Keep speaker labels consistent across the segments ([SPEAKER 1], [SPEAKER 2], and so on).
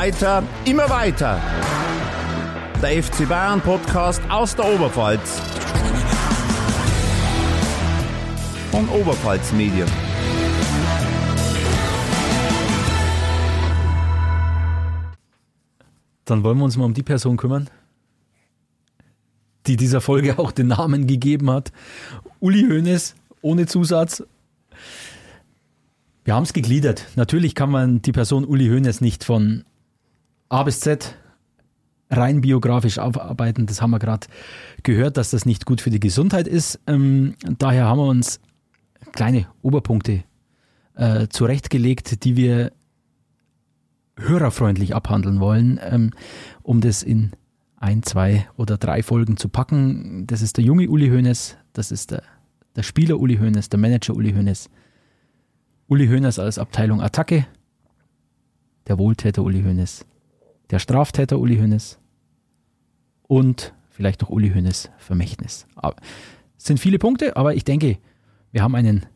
[SPEAKER 1] Weiter, immer weiter. Der FC Bayern Podcast aus der Oberpfalz. Von Oberpfalz Medien.
[SPEAKER 2] Dann wollen wir uns mal um die Person kümmern, die dieser Folge auch den Namen gegeben hat. Uli Hoeneß, ohne Zusatz. Wir haben es gegliedert. Natürlich kann man die Person Uli Hoeneß nicht von A bis Z rein biografisch aufarbeiten. Das haben wir gerade gehört, dass das nicht gut für die Gesundheit ist. Ähm, daher haben wir uns kleine Oberpunkte äh, zurechtgelegt, die wir hörerfreundlich abhandeln wollen, ähm, um das in ein, zwei oder drei Folgen zu packen. Das ist der junge Uli Hoeneß, das ist der, der Spieler Uli Hoeneß, der Manager Uli Hoeneß, Uli Hoeneß als Abteilung Attacke, der Wohltäter Uli Hoeneß, der Straftäter Uli Hoeneß und vielleicht noch Uli Hoeneß Vermächtnis. Es sind viele Punkte, aber ich denke, wir haben einen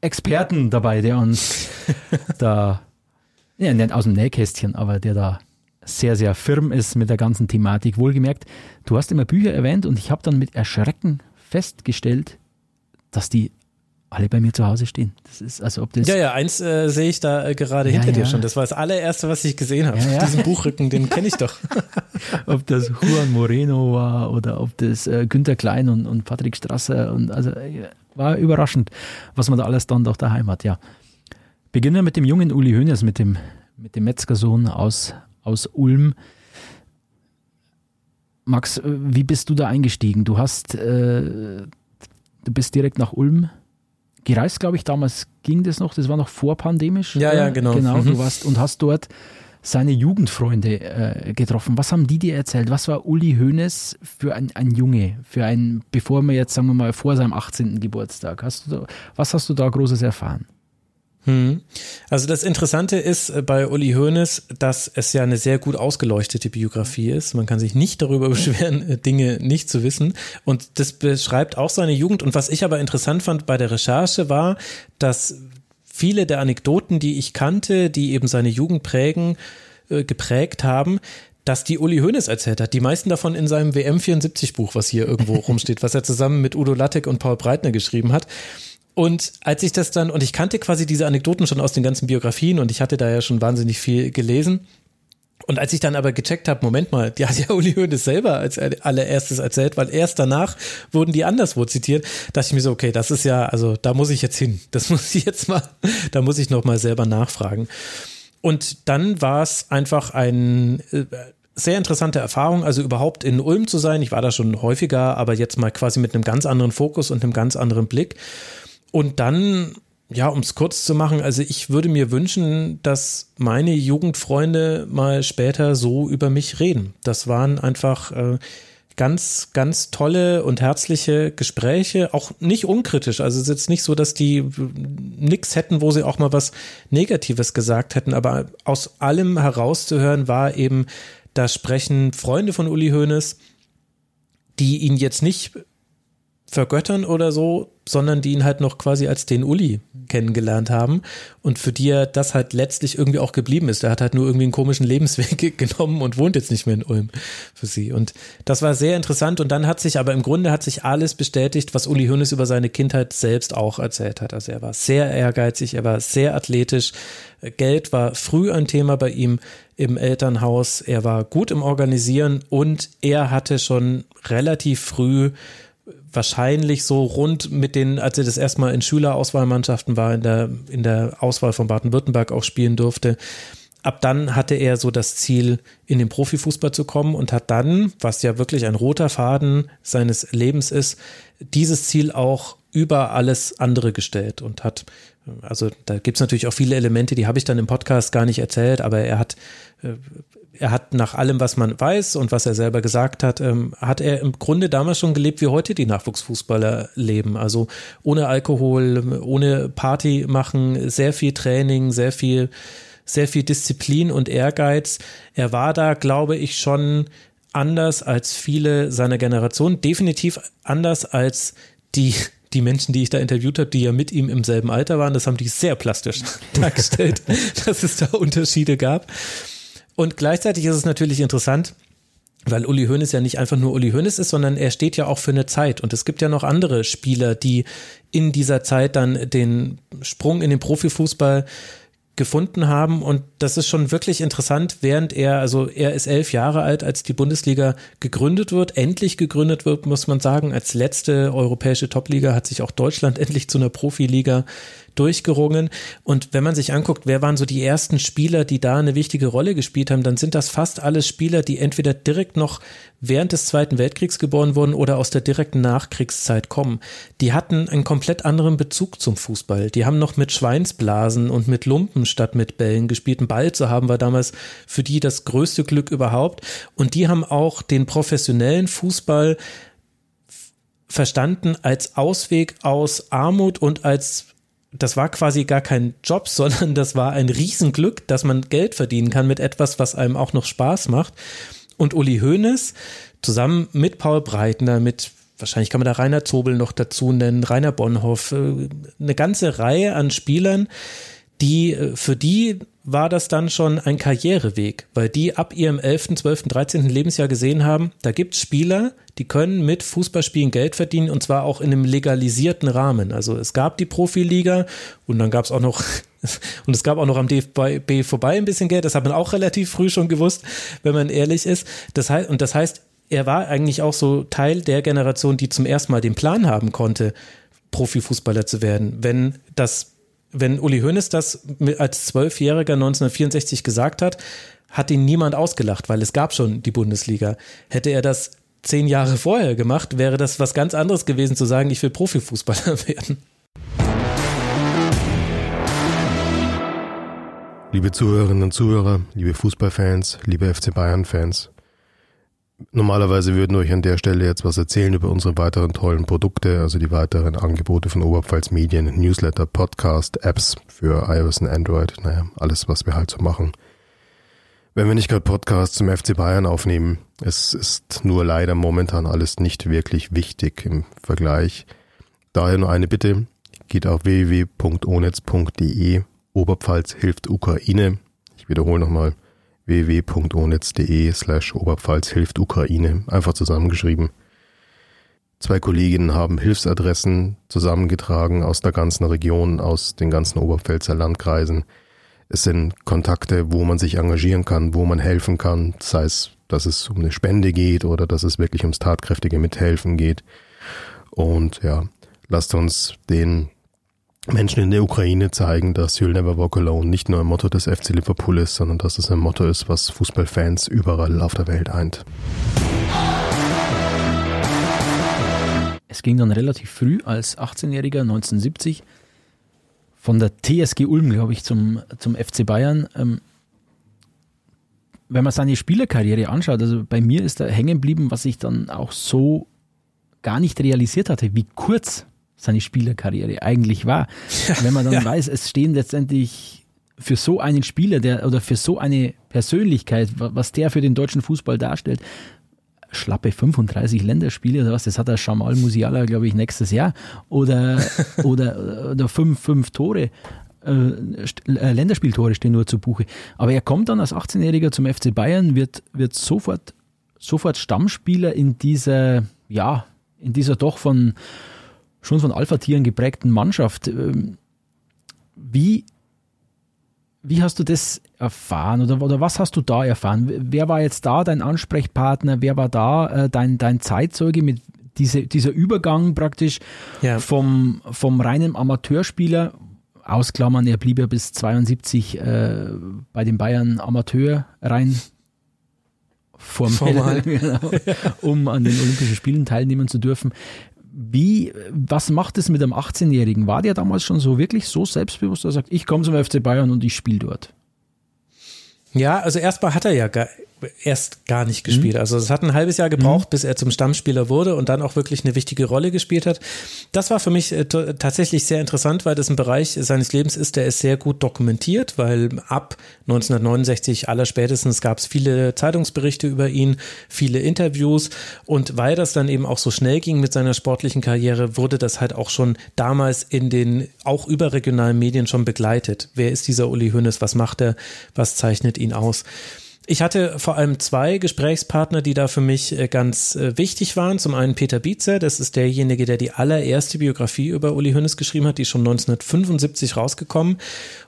[SPEAKER 2] Experten dabei, der uns da, ja, nicht aus dem Nähkästchen, aber der da sehr, sehr firm ist mit der ganzen Thematik. Wohlgemerkt, du hast immer Bücher erwähnt und ich habe dann mit Erschrecken festgestellt, dass die alle bei mir zu Hause stehen. Das ist also ob das
[SPEAKER 3] ja ja eins äh, sehe ich da äh, gerade ja, hinter ja. dir schon. Das war das allererste, was ich gesehen habe. Ja, Diesen Buchrücken, den kenne ich doch.
[SPEAKER 2] ob das Juan Moreno war oder ob das äh, Günter Klein und, und Patrick Strasser und also äh, war überraschend, was man da alles dann doch daheim hat. Ja, beginnen wir mit dem jungen Uli Hoeneß, mit dem mit dem Metzgersohn aus aus Ulm. Max, äh, wie bist du da eingestiegen? Du hast, äh, du bist direkt nach Ulm gereist, glaube ich, damals ging das noch, das war noch vorpandemisch.
[SPEAKER 3] Ja, ja, genau.
[SPEAKER 2] Genau, mhm. du warst und hast dort seine Jugendfreunde äh, getroffen. Was haben die dir erzählt? Was war Uli Hoeneß für ein, ein Junge, für ein, bevor wir jetzt, sagen wir mal, vor seinem 18. Geburtstag? Hast du da, was hast du da Großes erfahren?
[SPEAKER 3] Hm. Also das Interessante ist äh, bei Uli Hoeneß, dass es ja eine sehr gut ausgeleuchtete Biografie ist. Man kann sich nicht darüber beschweren, äh, Dinge nicht zu wissen. Und das beschreibt auch seine Jugend. Und was ich aber interessant fand bei der Recherche war, dass viele der Anekdoten, die ich kannte, die eben seine Jugend prägen, äh, geprägt haben, dass die Uli Hoeneß erzählt hat. Die meisten davon in seinem WM 74 Buch, was hier irgendwo rumsteht, was er zusammen mit Udo Lattek und Paul Breitner geschrieben hat. Und als ich das dann, und ich kannte quasi diese Anekdoten schon aus den ganzen Biografien und ich hatte da ja schon wahnsinnig viel gelesen. Und als ich dann aber gecheckt habe, Moment mal, die hat ja Uli Hoeneß selber als allererstes erzählt, weil erst danach wurden die anderswo zitiert, dachte ich mir so, okay, das ist ja, also da muss ich jetzt hin. Das muss ich jetzt mal, da muss ich nochmal selber nachfragen. Und dann war es einfach ein, äh, sehr interessante Erfahrung, also überhaupt in Ulm zu sein. Ich war da schon häufiger, aber jetzt mal quasi mit einem ganz anderen Fokus und einem ganz anderen Blick. Und dann, ja, um es kurz zu machen, also ich würde mir wünschen, dass meine Jugendfreunde mal später so über mich reden. Das waren einfach äh, ganz, ganz tolle und herzliche Gespräche, auch nicht unkritisch. Also es ist jetzt nicht so, dass die nix hätten, wo sie auch mal was Negatives gesagt hätten, aber aus allem herauszuhören war eben, da sprechen Freunde von Uli Hoeneß, die ihn jetzt nicht vergöttern oder so, sondern die ihn halt noch quasi als den Uli kennengelernt haben und für die er das halt letztlich irgendwie auch geblieben ist. Er hat halt nur irgendwie einen komischen Lebensweg genommen und wohnt jetzt nicht mehr in Ulm für sie. Und das war sehr interessant und dann hat sich aber im Grunde hat sich alles bestätigt, was Uli Hoeneß über seine Kindheit selbst auch erzählt hat. Also er war sehr ehrgeizig, er war sehr athletisch. Geld war früh ein Thema bei ihm im Elternhaus. Er war gut im Organisieren und er hatte schon relativ früh wahrscheinlich so rund mit den, als er das erstmal in Schülerauswahlmannschaften war, in der, in der Auswahl von Baden-Württemberg auch spielen durfte. Ab dann hatte er so das Ziel, in den Profifußball zu kommen und hat dann, was ja wirklich ein roter Faden seines Lebens ist, dieses Ziel auch über alles andere gestellt und hat, also da gibt's natürlich auch viele Elemente, die habe ich dann im Podcast gar nicht erzählt, aber er hat äh, er hat nach allem, was man weiß und was er selber gesagt hat, ähm, hat er im Grunde damals schon gelebt, wie heute die Nachwuchsfußballer leben. Also ohne Alkohol, ohne Party machen, sehr viel Training, sehr viel, sehr viel Disziplin und Ehrgeiz. Er war da, glaube ich, schon anders als viele seiner Generation, definitiv anders als die die Menschen, die ich da interviewt habe, die ja mit ihm im selben Alter waren, das haben die sehr plastisch dargestellt, dass es da Unterschiede gab. Und gleichzeitig ist es natürlich interessant, weil Uli Hoeneß ja nicht einfach nur Uli Hoeneß ist, sondern er steht ja auch für eine Zeit. Und es gibt ja noch andere Spieler, die in dieser Zeit dann den Sprung in den Profifußball gefunden haben. Und das ist schon wirklich interessant, während er, also er ist elf Jahre alt, als die Bundesliga gegründet wird, endlich gegründet wird, muss man sagen. Als letzte europäische Topliga hat sich auch Deutschland endlich zu einer Profiliga durchgerungen. Und wenn man sich anguckt, wer waren so die ersten Spieler, die da eine wichtige Rolle gespielt haben, dann sind das fast alles Spieler, die entweder direkt noch während des Zweiten Weltkriegs geboren wurden oder aus der direkten Nachkriegszeit kommen. Die hatten einen komplett anderen Bezug zum Fußball. Die haben noch mit Schweinsblasen und mit Lumpen statt mit Bällen gespielt. Ein Ball zu haben war damals für die das größte Glück überhaupt. Und die haben auch den professionellen Fußball verstanden als Ausweg aus Armut und als das war quasi gar kein Job, sondern das war ein Riesenglück, dass man Geld verdienen kann mit etwas, was einem auch noch Spaß macht. Und Uli Hoeneß zusammen mit Paul Breitner, mit wahrscheinlich kann man da Rainer Zobel noch dazu nennen, Rainer Bonhoff, äh, eine ganze Reihe an Spielern, die äh, für die war das dann schon ein Karriereweg, weil die ab ihrem 11., 12., 13. Lebensjahr gesehen haben, da gibt es Spieler, die können mit Fußballspielen Geld verdienen und zwar auch in einem legalisierten Rahmen. Also es gab die Profiliga und dann gab es auch noch und es gab auch noch am DFB vorbei ein bisschen Geld. Das hat man auch relativ früh schon gewusst, wenn man ehrlich ist. Das heißt, und das heißt, er war eigentlich auch so Teil der Generation, die zum ersten Mal den Plan haben konnte, Profifußballer zu werden. Wenn das wenn Uli Hoeneß das als Zwölfjähriger 1964 gesagt hat, hat ihn niemand ausgelacht, weil es gab schon die Bundesliga. Hätte er das zehn Jahre vorher gemacht, wäre das was ganz anderes gewesen zu sagen, ich will Profifußballer werden.
[SPEAKER 4] Liebe Zuhörerinnen und Zuhörer, liebe Fußballfans, liebe FC Bayern-Fans, Normalerweise würden wir euch an der Stelle jetzt was erzählen über unsere weiteren tollen Produkte, also die weiteren Angebote von Oberpfalz Medien, Newsletter, Podcast, Apps für iOS und Android, naja, alles, was wir halt so machen. Wenn wir nicht gerade Podcasts zum FC Bayern aufnehmen, es ist nur leider momentan alles nicht wirklich wichtig im Vergleich. Daher nur eine Bitte, geht auf www.onetz.de, Oberpfalz hilft Ukraine. Ich wiederhole nochmal, www.onetz.de slash Oberpfalz hilft Ukraine, einfach zusammengeschrieben. Zwei Kolleginnen haben Hilfsadressen zusammengetragen aus der ganzen Region, aus den ganzen Oberpfälzer Landkreisen. Es sind Kontakte, wo man sich engagieren kann, wo man helfen kann, sei es, dass es um eine Spende geht oder dass es wirklich ums tatkräftige Mithelfen geht. Und ja, lasst uns den Menschen in der Ukraine zeigen, dass You'll Never Walk Alone nicht nur ein Motto des FC Liverpool ist, sondern dass es ein Motto ist, was Fußballfans überall auf der Welt eint.
[SPEAKER 2] Es ging dann relativ früh als 18-Jähriger 1970 von der TSG Ulm, glaube ich, zum, zum FC Bayern. Ähm, wenn man seine Spielerkarriere anschaut, also bei mir ist da hängen geblieben, was ich dann auch so gar nicht realisiert hatte, wie kurz seine Spielerkarriere eigentlich war. Wenn man dann ja. weiß, es stehen letztendlich für so einen Spieler, der oder für so eine Persönlichkeit, was der für den deutschen Fußball darstellt, schlappe 35 Länderspiele oder was, das hat der Jamal Musiala, glaube ich, nächstes Jahr. Oder, oder, oder fünf, fünf Tore. Äh, äh, Länderspieltore stehen nur zu Buche. Aber er kommt dann als 18-Jähriger zum FC Bayern, wird, wird sofort, sofort Stammspieler in dieser, ja, in dieser doch von, schon von Alpha-Tieren geprägten Mannschaft. Ähm, wie, wie hast du das erfahren oder, oder was hast du da erfahren? Wer war jetzt da dein Ansprechpartner? Wer war da äh, dein, dein Zeitzeuge mit diese, dieser Übergang praktisch ja. vom, vom reinen Amateurspieler? Ausklammern, er blieb ja bis 72 äh, bei den Bayern Amateur rein formell, genau, um an den Olympischen Spielen teilnehmen zu dürfen. Wie, was macht es mit einem 18-Jährigen? War der damals schon so wirklich so selbstbewusst, dass er sagt, ich komme zum FC Bayern und ich spiele dort?
[SPEAKER 3] Ja, also erstmal hat er ja erst gar nicht gespielt. Mhm. Also es hat ein halbes Jahr gebraucht, mhm. bis er zum Stammspieler wurde und dann auch wirklich eine wichtige Rolle gespielt hat. Das war für mich äh, tatsächlich sehr interessant, weil das ein Bereich seines Lebens ist, der ist sehr gut dokumentiert, weil ab 1969 aller spätestens gab es viele Zeitungsberichte über ihn, viele Interviews und weil das dann eben auch so schnell ging mit seiner sportlichen Karriere, wurde das halt auch schon damals in den auch überregionalen Medien schon begleitet. Wer ist dieser Uli Hoeneß? Was macht er? Was zeichnet ihn aus? Ich hatte vor allem zwei Gesprächspartner, die da für mich äh, ganz äh, wichtig waren. Zum einen Peter Bietzer, das ist derjenige, der die allererste Biografie über Uli Hoeneß geschrieben hat, die ist schon 1975 rausgekommen.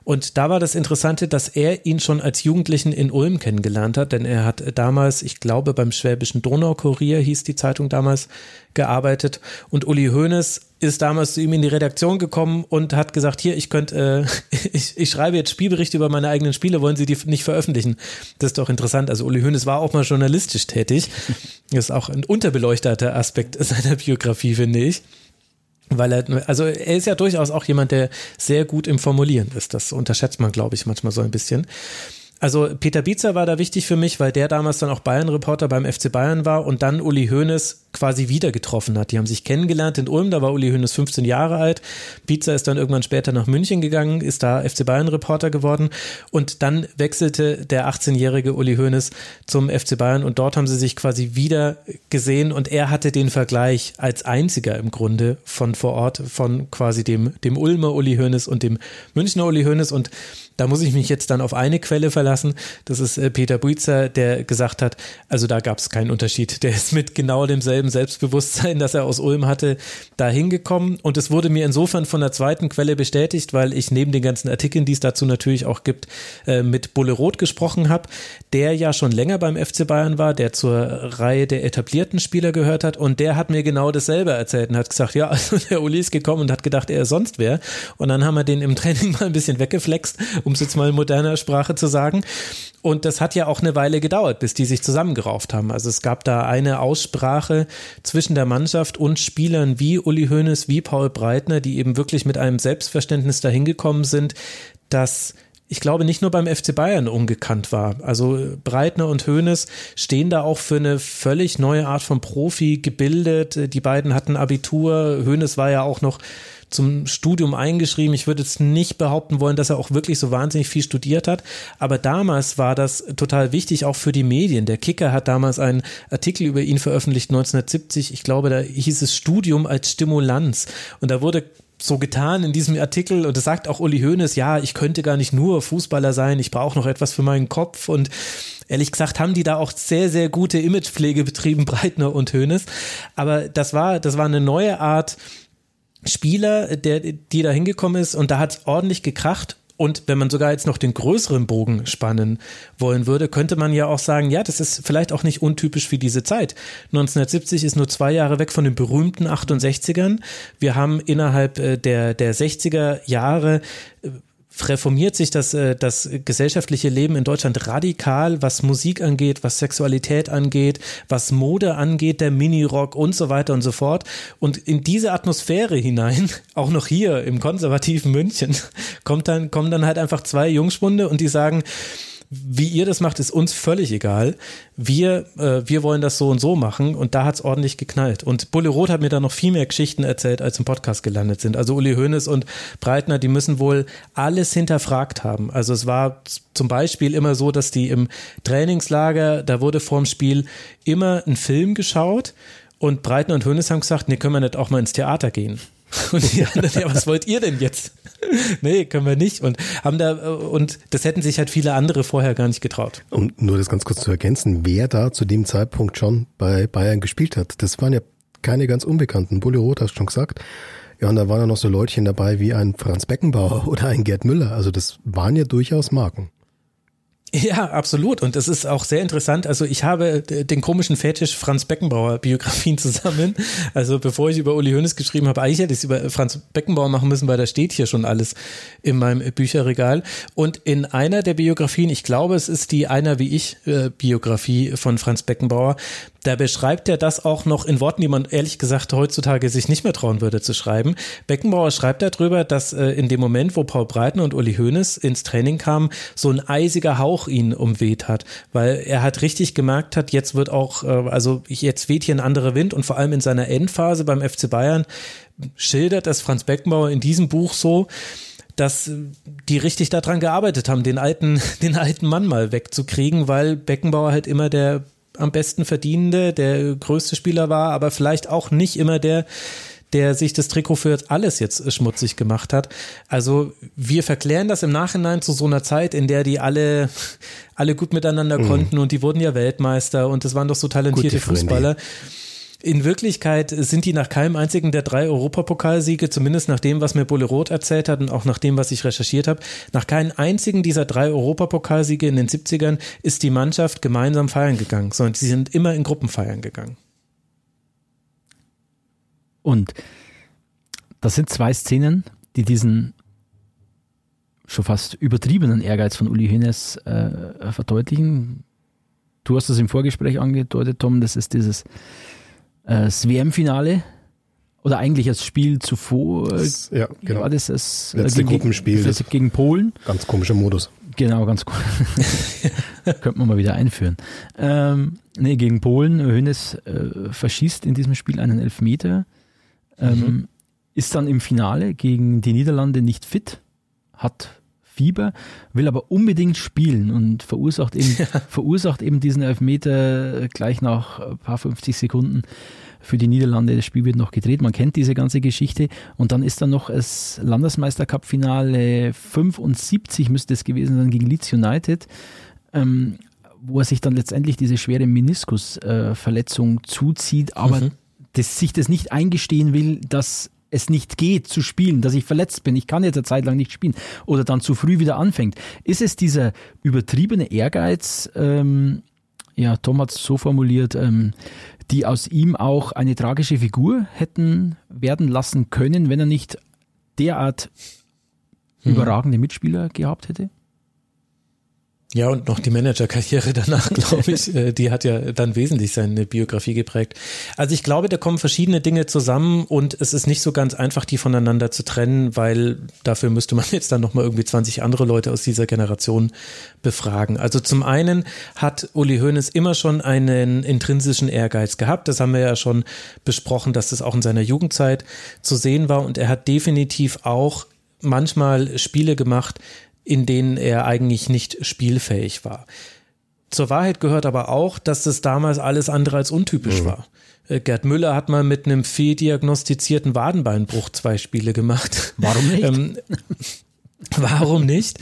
[SPEAKER 3] Und da war das Interessante, dass er ihn schon als Jugendlichen in Ulm kennengelernt hat, denn er hat damals, ich glaube, beim Schwäbischen Donaukurier hieß die Zeitung damals, gearbeitet. Und Uli Hoeneß ist damals zu ihm in die Redaktion gekommen und hat gesagt, hier, ich könnte, äh, ich, ich schreibe jetzt Spielberichte über meine eigenen Spiele, wollen Sie die nicht veröffentlichen? Das ist doch interessant. Also Uli Hoeneß war auch mal journalistisch tätig. Das ist auch ein unterbeleuchteter Aspekt seiner Biografie, finde ich. Weil er, also er ist ja durchaus auch jemand, der sehr gut im Formulieren ist. Das unterschätzt man, glaube ich, manchmal so ein bisschen. Also Peter Bietzer war da wichtig für mich, weil der damals dann auch Bayern-Reporter beim FC Bayern war und dann Uli Hoeneß quasi wieder getroffen hat. Die haben sich kennengelernt in Ulm, da war Uli Hoeneß 15 Jahre alt. Bietzer ist dann irgendwann später nach München gegangen, ist da FC Bayern-Reporter geworden und dann wechselte der 18-jährige Uli Hoeneß zum FC Bayern und dort haben sie sich quasi wieder gesehen und er hatte den Vergleich als einziger im Grunde von vor Ort von quasi dem, dem Ulmer Uli Hoeneß und dem Münchner Uli Hoeneß und da muss ich mich jetzt dann auf eine Quelle verlassen. Das ist äh, Peter Buitzer, der gesagt hat, also da gab es keinen Unterschied. Der ist mit genau demselben Selbstbewusstsein, das er aus Ulm hatte, da hingekommen. Und es wurde mir insofern von der zweiten Quelle bestätigt, weil ich neben den ganzen Artikeln, die es dazu natürlich auch gibt, äh, mit Bulle Roth gesprochen habe, der ja schon länger beim FC Bayern war, der zur Reihe der etablierten Spieler gehört hat. Und der hat mir genau dasselbe erzählt und hat gesagt, ja, also der Uli ist gekommen und hat gedacht, er sonst wer. Und dann haben wir den im Training mal ein bisschen weggeflext um es jetzt mal in moderner Sprache zu sagen. Und das hat ja auch eine Weile gedauert, bis die sich zusammengerauft haben. Also es gab da eine Aussprache zwischen der Mannschaft und Spielern wie Uli Hoeneß, wie Paul Breitner, die eben wirklich mit einem Selbstverständnis dahin gekommen sind, dass ich glaube, nicht nur beim FC Bayern ungekannt war. Also Breitner und Hoeneß stehen da auch für eine völlig neue Art von Profi gebildet. Die beiden hatten Abitur. Hoeneß war ja auch noch zum Studium eingeschrieben. Ich würde jetzt nicht behaupten wollen, dass er auch wirklich so wahnsinnig viel studiert hat, aber damals war das total wichtig, auch für die Medien. Der Kicker hat damals einen Artikel über ihn veröffentlicht, 1970. Ich glaube, da hieß es Studium als Stimulanz. Und da wurde so getan in diesem Artikel und es sagt auch Uli Hoeneß, ja, ich könnte gar nicht nur Fußballer sein, ich brauche noch etwas für meinen Kopf und ehrlich gesagt haben die da auch sehr, sehr gute Imagepflege betrieben, Breitner und Hoeneß. Aber das war, das war eine neue Art, Spieler, der, die da hingekommen ist und da hat es ordentlich gekracht. Und wenn man sogar jetzt noch den größeren Bogen spannen wollen würde, könnte man ja auch sagen, ja, das ist vielleicht auch nicht untypisch für diese Zeit. 1970 ist nur zwei Jahre weg von den berühmten 68ern. Wir haben innerhalb äh, der, der 60er Jahre äh, reformiert sich das, äh, das gesellschaftliche Leben in Deutschland radikal, was Musik angeht, was Sexualität angeht, was Mode angeht, der Minirock und so weiter und so fort. Und in diese Atmosphäre hinein, auch noch hier im konservativen München, kommt dann, kommen dann halt einfach zwei Jungspunde und die sagen, wie ihr das macht, ist uns völlig egal. Wir, äh, wir wollen das so und so machen und da hat es ordentlich geknallt. Und Bulle Roth hat mir da noch viel mehr Geschichten erzählt, als im Podcast gelandet sind. Also Uli Hoeneß und Breitner, die müssen wohl alles hinterfragt haben. Also es war zum Beispiel immer so, dass die im Trainingslager, da wurde vorm Spiel immer ein Film geschaut und Breitner und Hoeneß haben gesagt, nee, können wir nicht auch mal ins Theater gehen. Und die anderen, ja, was wollt ihr denn jetzt? nee, können wir nicht. Und haben da, und das hätten sich halt viele andere vorher gar nicht getraut.
[SPEAKER 4] Um nur das ganz kurz zu ergänzen, wer da zu dem Zeitpunkt schon bei Bayern gespielt hat, das waren ja keine ganz Unbekannten. Bulli Roth hast schon gesagt. Ja, und da waren ja noch so Leutchen dabei wie ein Franz Beckenbauer oder ein Gerd Müller. Also das waren ja durchaus Marken.
[SPEAKER 3] Ja, absolut. Und das ist auch sehr interessant. Also ich habe den komischen Fetisch Franz Beckenbauer Biografien zusammen. Also bevor ich über Uli Hoeneß geschrieben habe, eigentlich hätte ich es über Franz Beckenbauer machen müssen, weil da steht hier schon alles in meinem Bücherregal. Und in einer der Biografien, ich glaube, es ist die Einer wie ich äh, Biografie von Franz Beckenbauer, da beschreibt er das auch noch in Worten, die man ehrlich gesagt heutzutage sich nicht mehr trauen würde zu schreiben. Beckenbauer schreibt darüber, dass äh, in dem Moment, wo Paul Breitner und Uli Hoeneß ins Training kamen, so ein eisiger Hauch ihn umweht hat, weil er hat richtig gemerkt hat, jetzt wird auch, äh, also jetzt weht hier ein anderer Wind und vor allem in seiner Endphase beim FC Bayern schildert das Franz Beckenbauer in diesem Buch so, dass die richtig daran gearbeitet haben, den alten, den alten Mann mal wegzukriegen, weil Beckenbauer halt immer der am besten verdienende, der größte Spieler war, aber vielleicht auch nicht immer der, der sich das Trikot für alles jetzt schmutzig gemacht hat. Also wir verklären das im Nachhinein zu so einer Zeit, in der die alle, alle gut miteinander mhm. konnten und die wurden ja Weltmeister und das waren doch so talentierte Fußballer. In Wirklichkeit sind die nach keinem einzigen der drei Europapokalsiege, zumindest nach dem, was mir Bulle Roth erzählt hat und auch nach dem, was ich recherchiert habe, nach keinem einzigen dieser drei Europapokalsiege in den 70ern ist die Mannschaft gemeinsam feiern gegangen, sondern sie sind immer in Gruppen feiern gegangen.
[SPEAKER 2] Und das sind zwei Szenen, die diesen schon fast übertriebenen Ehrgeiz von Uli Hoeneß äh, verdeutlichen. Du hast es im Vorgespräch angedeutet, Tom, das ist dieses das WM-Finale oder eigentlich das Spiel zuvor. Das,
[SPEAKER 4] ja, genau.
[SPEAKER 2] War das das
[SPEAKER 4] äh, letzte gegen, Gruppenspiel
[SPEAKER 2] das gegen Polen?
[SPEAKER 4] Ganz komischer Modus.
[SPEAKER 2] Genau, ganz cool. Könnte man mal wieder einführen. Ähm, nee, gegen Polen. Hönes äh, verschießt in diesem Spiel einen Elfmeter. Ähm, mhm. Ist dann im Finale gegen die Niederlande nicht fit, hat Fieber, will aber unbedingt spielen und verursacht eben, ja. verursacht eben diesen Elfmeter gleich nach ein paar 50 Sekunden für die Niederlande. Das Spiel wird noch gedreht. Man kennt diese ganze Geschichte. Und dann ist dann noch das Landesmeistercup-Finale 75 müsste es gewesen sein gegen Leeds United. Ähm, wo er sich dann letztendlich diese schwere Meniskusverletzung äh, zuzieht, aber mhm. das, sich das nicht eingestehen will, dass es nicht geht zu spielen, dass ich verletzt bin, ich kann jetzt eine Zeit lang nicht spielen oder dann zu früh wieder anfängt. Ist es dieser übertriebene Ehrgeiz, ähm, ja, Tom hat es so formuliert, ähm, die aus ihm auch eine tragische Figur hätten werden lassen können, wenn er nicht derart hm. überragende Mitspieler gehabt hätte?
[SPEAKER 3] Ja, und noch die Managerkarriere danach, glaube ich, äh, die hat ja dann wesentlich seine Biografie geprägt. Also ich glaube, da kommen verschiedene Dinge zusammen und es ist nicht so ganz einfach, die voneinander zu trennen, weil dafür müsste man jetzt dann nochmal irgendwie 20 andere Leute aus dieser Generation befragen. Also zum einen hat Uli Hoeneß immer schon einen intrinsischen Ehrgeiz gehabt. Das haben wir ja schon besprochen, dass das auch in seiner Jugendzeit zu sehen war und er hat definitiv auch manchmal Spiele gemacht, in denen er eigentlich nicht spielfähig war. Zur Wahrheit gehört aber auch, dass das damals alles andere als untypisch mhm. war. Äh, Gerd Müller hat mal mit einem fehldiagnostizierten Wadenbeinbruch zwei Spiele gemacht.
[SPEAKER 2] Warum nicht? ähm,
[SPEAKER 3] warum nicht?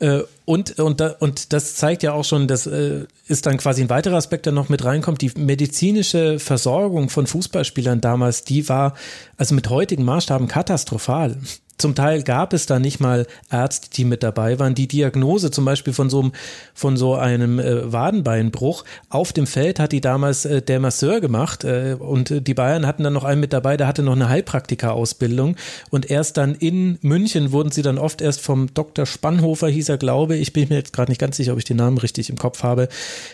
[SPEAKER 3] Äh, und, und, und das zeigt ja auch schon, das äh, ist dann quasi ein weiterer Aspekt, der noch mit reinkommt. Die medizinische Versorgung von Fußballspielern damals, die war also mit heutigen Maßstaben katastrophal. Zum Teil gab es da nicht mal Ärzte, die mit dabei waren. Die Diagnose zum Beispiel von so einem, von so einem äh, Wadenbeinbruch auf dem Feld hat die damals äh, der Masseur gemacht äh, und die Bayern hatten dann noch einen mit dabei, der hatte noch eine Heilpraktika-Ausbildung und erst dann in München wurden sie dann oft erst vom Dr. Spannhofer, hieß er glaube ich, bin mir jetzt gerade nicht ganz sicher, ob ich den Namen richtig im Kopf habe,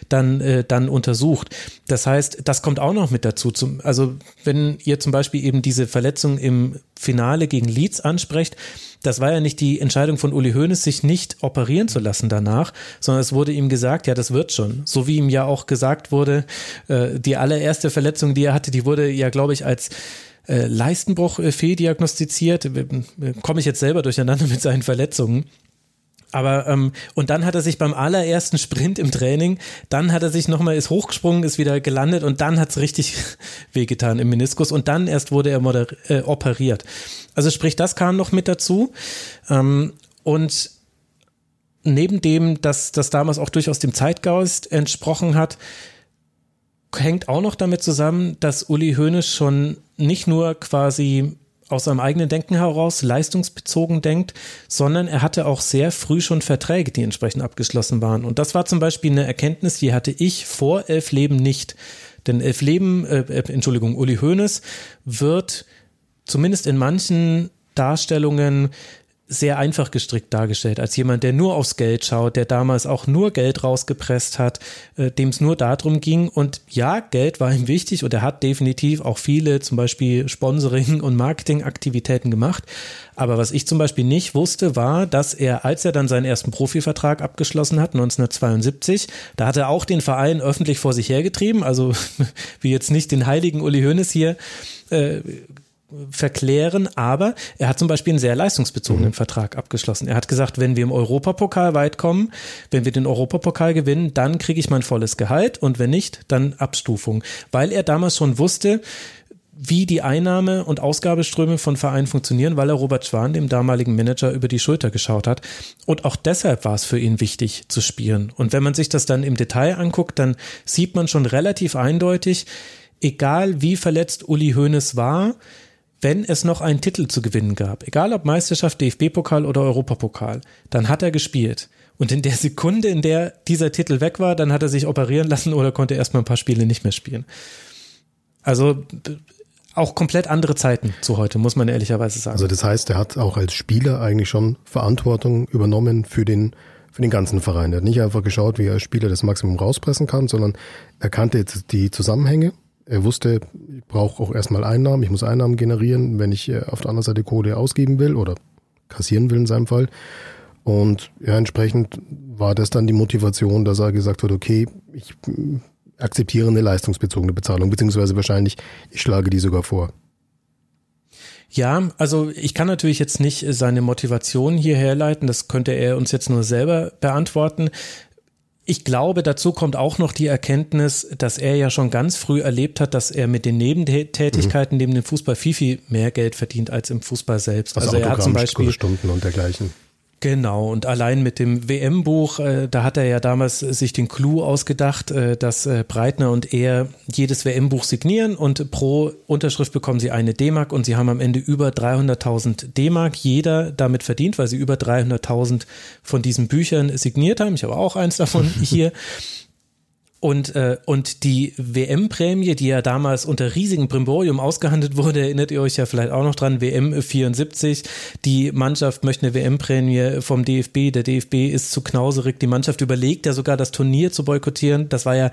[SPEAKER 3] dann, äh, dann untersucht. Das heißt, das kommt auch noch mit dazu. Zum, also wenn ihr zum Beispiel eben diese Verletzung im Finale gegen Leeds ansprecht, das war ja nicht die Entscheidung von Uli Hoeneß, sich nicht operieren zu lassen danach, sondern es wurde ihm gesagt, ja, das wird schon. So wie ihm ja auch gesagt wurde, äh, die allererste Verletzung, die er hatte, die wurde ja, glaube ich, als äh, Leistenbruch äh, fehldiagnostiziert. Komme ich jetzt selber durcheinander mit seinen Verletzungen. Aber ähm, und dann hat er sich beim allerersten Sprint im Training, dann hat er sich nochmal, ist hochgesprungen, ist wieder gelandet und dann hat es richtig wehgetan im Meniskus und dann erst wurde er moder äh, operiert. Also sprich, das kam noch mit dazu. Ähm, und neben dem, dass das damals auch durchaus dem Zeitgeist entsprochen hat, hängt auch noch damit zusammen, dass Uli Hoeneß schon nicht nur quasi aus seinem eigenen Denken heraus leistungsbezogen denkt, sondern er hatte auch sehr früh schon Verträge, die entsprechend abgeschlossen waren. Und das war zum Beispiel eine Erkenntnis, die hatte ich vor Elf Leben nicht. Denn Elf Leben, äh, äh Entschuldigung, Uli Hoeneß wird zumindest in manchen Darstellungen sehr einfach gestrickt dargestellt, als jemand, der nur aufs Geld schaut, der damals auch nur Geld rausgepresst hat, äh, dem es nur darum ging. Und ja, Geld war ihm wichtig und er hat definitiv auch viele, zum Beispiel Sponsoring und Marketingaktivitäten gemacht. Aber was ich zum Beispiel nicht wusste, war, dass er, als er dann seinen ersten Profivertrag abgeschlossen hat, 1972, da hat er auch den Verein öffentlich vor sich hergetrieben, also wie jetzt nicht den heiligen Uli Hoeneß hier äh, verklären, aber er hat zum Beispiel einen sehr leistungsbezogenen mhm. Vertrag abgeschlossen. Er hat gesagt, wenn wir im Europapokal weit kommen, wenn wir den Europapokal gewinnen, dann kriege ich mein volles Gehalt und wenn nicht, dann Abstufung. Weil er damals schon wusste, wie die Einnahme- und Ausgabeströme von Vereinen funktionieren, weil er Robert Schwan, dem damaligen Manager, über die Schulter geschaut hat. Und auch deshalb war es für ihn wichtig zu spielen. Und wenn man sich das dann im Detail anguckt, dann sieht man schon relativ eindeutig, egal wie verletzt Uli Hoeneß war, wenn es noch einen Titel zu gewinnen gab, egal ob Meisterschaft, DFB-Pokal oder Europapokal, dann hat er gespielt. Und in der Sekunde, in der dieser Titel weg war, dann hat er sich operieren lassen oder konnte erstmal ein paar Spiele nicht mehr spielen. Also auch komplett andere Zeiten zu heute, muss man ehrlicherweise sagen.
[SPEAKER 4] Also das heißt, er hat auch als Spieler eigentlich schon Verantwortung übernommen für den, für den ganzen Verein. Er hat nicht einfach geschaut, wie er als Spieler das Maximum rauspressen kann, sondern er kannte jetzt die Zusammenhänge. Er wusste, ich brauche auch erstmal Einnahmen, ich muss Einnahmen generieren, wenn ich äh, auf der anderen Seite Kohle ausgeben will oder kassieren will in seinem Fall. Und ja, entsprechend war das dann die Motivation, dass er gesagt hat, okay, ich akzeptiere eine leistungsbezogene Bezahlung, beziehungsweise wahrscheinlich, ich schlage die sogar vor.
[SPEAKER 3] Ja, also ich kann natürlich jetzt nicht seine Motivation hier herleiten, das könnte er uns jetzt nur selber beantworten. Ich glaube, dazu kommt auch noch die Erkenntnis, dass er ja schon ganz früh erlebt hat, dass er mit den Nebentätigkeiten mhm. neben dem Fußball viel, viel mehr Geld verdient als im Fußball selbst.
[SPEAKER 4] Also, also er hat zum Beispiel Stunden und dergleichen.
[SPEAKER 3] Genau, und allein mit dem WM-Buch, äh, da hat er ja damals sich den Clou ausgedacht, äh, dass äh, Breitner und er jedes WM-Buch signieren und pro Unterschrift bekommen sie eine D-Mark und sie haben am Ende über 300.000 D-Mark jeder damit verdient, weil sie über 300.000 von diesen Büchern signiert haben. Ich habe auch eins davon hier. Und, äh, und die WM-Prämie, die ja damals unter riesigem Brimborium ausgehandelt wurde, erinnert ihr euch ja vielleicht auch noch dran, WM 74. Die Mannschaft möchte eine WM-Prämie vom DFB. Der DFB ist zu knauserig. Die Mannschaft überlegt ja sogar, das Turnier zu boykottieren. Das war ja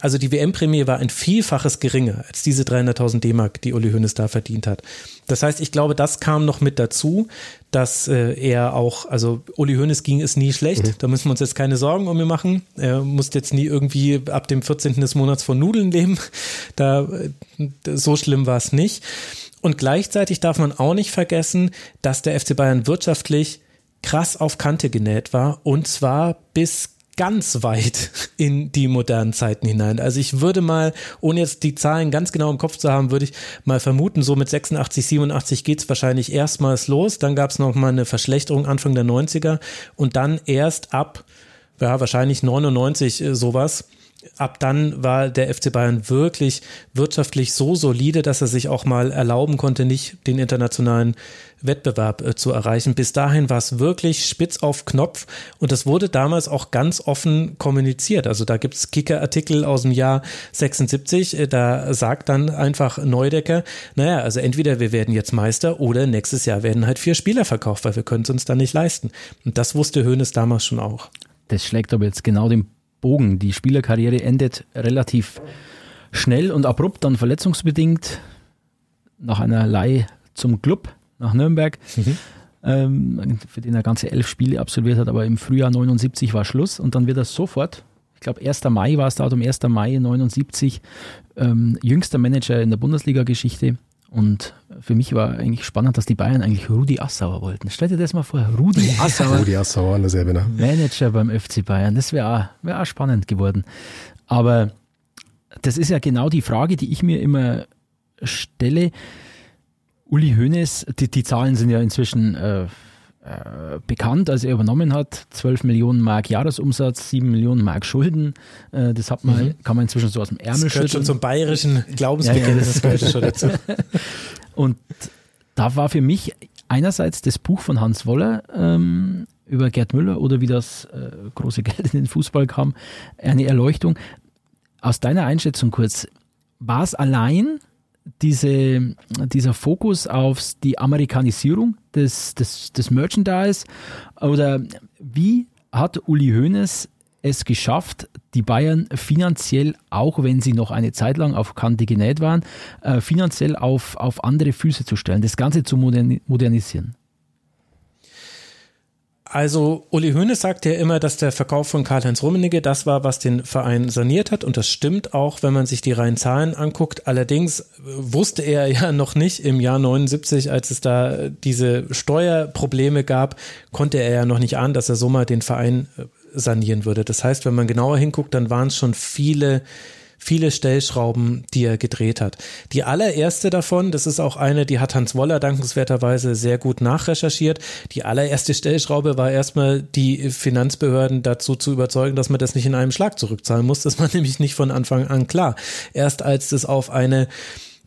[SPEAKER 3] also die WM-Prämie war ein Vielfaches geringer als diese 300.000 D-Mark, die Uli Hoeneß da verdient hat. Das heißt, ich glaube, das kam noch mit dazu, dass äh, er auch, also Uli Hoeneß ging es nie schlecht, mhm. da müssen wir uns jetzt keine Sorgen um ihn machen. Er musste jetzt nie irgendwie ab dem 14. des Monats von Nudeln leben. Da, äh, so schlimm war es nicht. Und gleichzeitig darf man auch nicht vergessen, dass der FC Bayern wirtschaftlich krass auf Kante genäht war und zwar bis ganz weit in die modernen Zeiten hinein. Also ich würde mal, ohne jetzt die Zahlen ganz genau im Kopf zu haben, würde ich mal vermuten, so mit 86, 87 geht's wahrscheinlich erstmals los. Dann gab's noch mal eine Verschlechterung Anfang der 90er und dann erst ab, ja, wahrscheinlich 99 äh, sowas ab dann war der FC Bayern wirklich wirtschaftlich so solide, dass er sich auch mal erlauben konnte, nicht den internationalen Wettbewerb äh, zu erreichen. Bis dahin war es wirklich spitz auf Knopf und das wurde damals auch ganz offen kommuniziert. Also da gibt es Kicker-Artikel aus dem Jahr 76, äh, da sagt dann einfach Neudecker, naja, also entweder wir werden jetzt Meister oder nächstes Jahr werden halt vier Spieler verkauft, weil wir können es uns dann nicht leisten. Und das wusste Hoeneß damals schon auch.
[SPEAKER 2] Das schlägt aber jetzt genau den Bogen. Die Spielerkarriere endet relativ schnell und abrupt, dann verletzungsbedingt nach einer Leihe zum Club nach Nürnberg, mhm. ähm, für den er ganze elf Spiele absolviert hat, aber im Frühjahr 79 war Schluss und dann wird er sofort, ich glaube 1. Mai war es Datum, 1. Mai 79, ähm, jüngster Manager in der Bundesliga-Geschichte und für mich war eigentlich spannend, dass die Bayern eigentlich Rudi Assauer wollten. Stell dir das mal vor, Rudi Assauer.
[SPEAKER 4] Rudi Assauer an ne?
[SPEAKER 2] Manager beim FC Bayern. Das wäre auch, wär auch spannend geworden. Aber das ist ja genau die Frage, die ich mir immer stelle. Uli Hoeneß, die, die Zahlen sind ja inzwischen äh, äh, bekannt, als er übernommen hat. 12 Millionen Mark Jahresumsatz, 7 Millionen Mark Schulden. Äh, das hat man, mhm. kann man inzwischen so aus dem Ärmel das gehört
[SPEAKER 3] schon zum bayerischen Glaubensbekenntnis, ja, ja, das schon dazu.
[SPEAKER 2] Und da war für mich einerseits das Buch von Hans Woller ähm, über Gerd Müller oder wie das äh, große Geld in den Fußball kam, eine Erleuchtung. Aus deiner Einschätzung kurz, war es allein diese, dieser Fokus auf die Amerikanisierung des, des, des Merchandise? Oder wie hat Uli Hoeneß es geschafft, die Bayern finanziell, auch wenn sie noch eine Zeit lang auf Kante genäht waren, äh, finanziell auf, auf andere Füße zu stellen, das Ganze zu modernisieren?
[SPEAKER 3] Also Uli Hoeneß sagt ja immer, dass der Verkauf von Karl-Heinz Rummenigge das war, was den Verein saniert hat und das stimmt auch, wenn man sich die reinen Zahlen anguckt. Allerdings wusste er ja noch nicht im Jahr 79, als es da diese Steuerprobleme gab, konnte er ja noch nicht ahnen, dass er so mal den Verein äh, sanieren würde. Das heißt, wenn man genauer hinguckt, dann waren es schon viele viele Stellschrauben, die er gedreht hat. Die allererste davon, das ist auch eine, die hat Hans Woller dankenswerterweise sehr gut nachrecherchiert. Die allererste Stellschraube war erstmal die Finanzbehörden dazu zu überzeugen, dass man das nicht in einem Schlag zurückzahlen muss. Das war nämlich nicht von Anfang an klar. Erst als das auf eine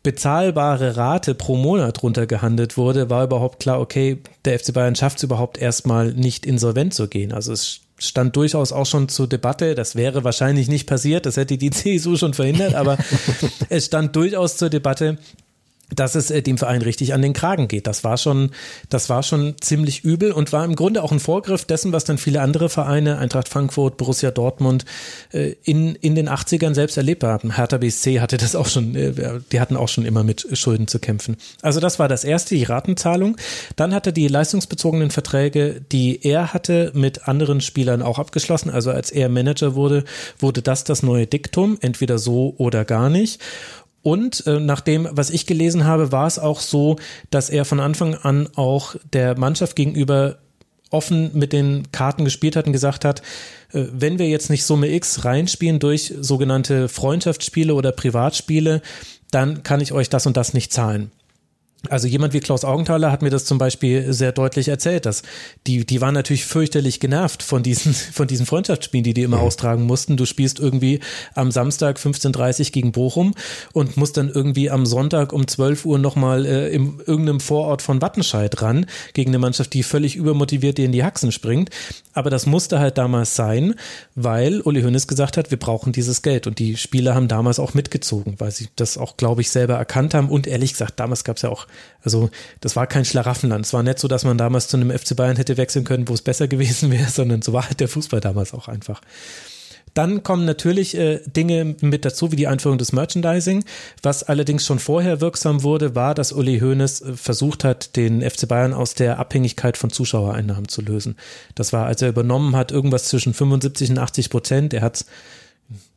[SPEAKER 3] bezahlbare Rate pro Monat runtergehandelt wurde, war überhaupt klar, okay, der FC Bayern schafft es überhaupt erstmal nicht insolvent zu gehen. Also es stand durchaus auch schon zur Debatte. Das wäre wahrscheinlich nicht passiert, das hätte die CSU schon verhindert, aber es stand durchaus zur Debatte, dass es äh, dem Verein richtig an den Kragen geht. Das war schon, das war schon ziemlich übel und war im Grunde auch ein Vorgriff dessen, was dann viele andere Vereine, Eintracht Frankfurt, Borussia Dortmund, äh, in, in den 80ern selbst erlebt haben. Hertha BSC hatte das auch schon, äh, die hatten auch schon immer mit Schulden zu kämpfen. Also das war das erste, die Ratenzahlung. Dann hatte die leistungsbezogenen Verträge, die er hatte, mit anderen Spielern auch abgeschlossen. Also als er Manager wurde, wurde das das neue Diktum, entweder so oder gar nicht. Und äh, nach dem, was ich gelesen habe, war es auch so, dass er von Anfang an auch der Mannschaft gegenüber offen mit den Karten gespielt hat und gesagt hat, äh, wenn wir jetzt nicht Summe X reinspielen durch sogenannte Freundschaftsspiele oder Privatspiele, dann kann ich euch das und das nicht zahlen. Also jemand wie Klaus Augenthaler hat mir das zum Beispiel sehr deutlich erzählt, dass die, die waren natürlich fürchterlich genervt von diesen, von diesen Freundschaftsspielen, die die immer mhm. austragen mussten. Du spielst irgendwie am Samstag 15.30 gegen Bochum und musst dann irgendwie am Sonntag um 12 Uhr nochmal äh, in irgendeinem Vorort von Wattenscheid ran gegen eine Mannschaft, die völlig übermotiviert dir in die Haxen springt. Aber das musste halt damals sein, weil Uli Hoeneß gesagt hat, wir brauchen dieses Geld. Und die Spieler haben damals auch mitgezogen, weil sie das auch, glaube ich, selber erkannt haben. Und ehrlich gesagt, damals gab es ja auch also das war kein Schlaraffenland. Es war nicht so, dass man damals zu einem FC Bayern hätte wechseln können, wo es besser gewesen wäre, sondern so war halt der Fußball damals auch einfach. Dann kommen natürlich äh, Dinge mit dazu, wie die Einführung des Merchandising. Was allerdings schon vorher wirksam wurde, war, dass Uli Hoeneß äh, versucht hat, den FC Bayern aus der Abhängigkeit von Zuschauereinnahmen zu lösen. Das war, als er übernommen hat, irgendwas zwischen 75 und 80 Prozent. Er hat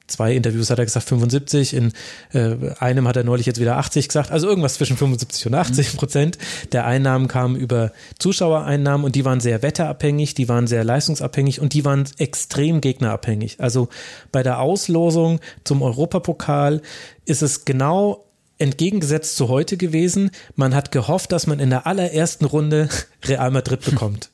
[SPEAKER 3] zwei Interviews hat er gesagt 75, in äh, einem hat er neulich jetzt wieder 80 gesagt, also irgendwas zwischen 75 und 80 Prozent der Einnahmen kamen über Zuschauereinnahmen und die waren sehr wetterabhängig, die waren sehr leistungsabhängig und die waren extrem gegnerabhängig. Also bei der Auslosung zum Europapokal ist es genau entgegengesetzt zu heute gewesen. Man hat gehofft, dass man in der allerersten Runde Real Madrid bekommt.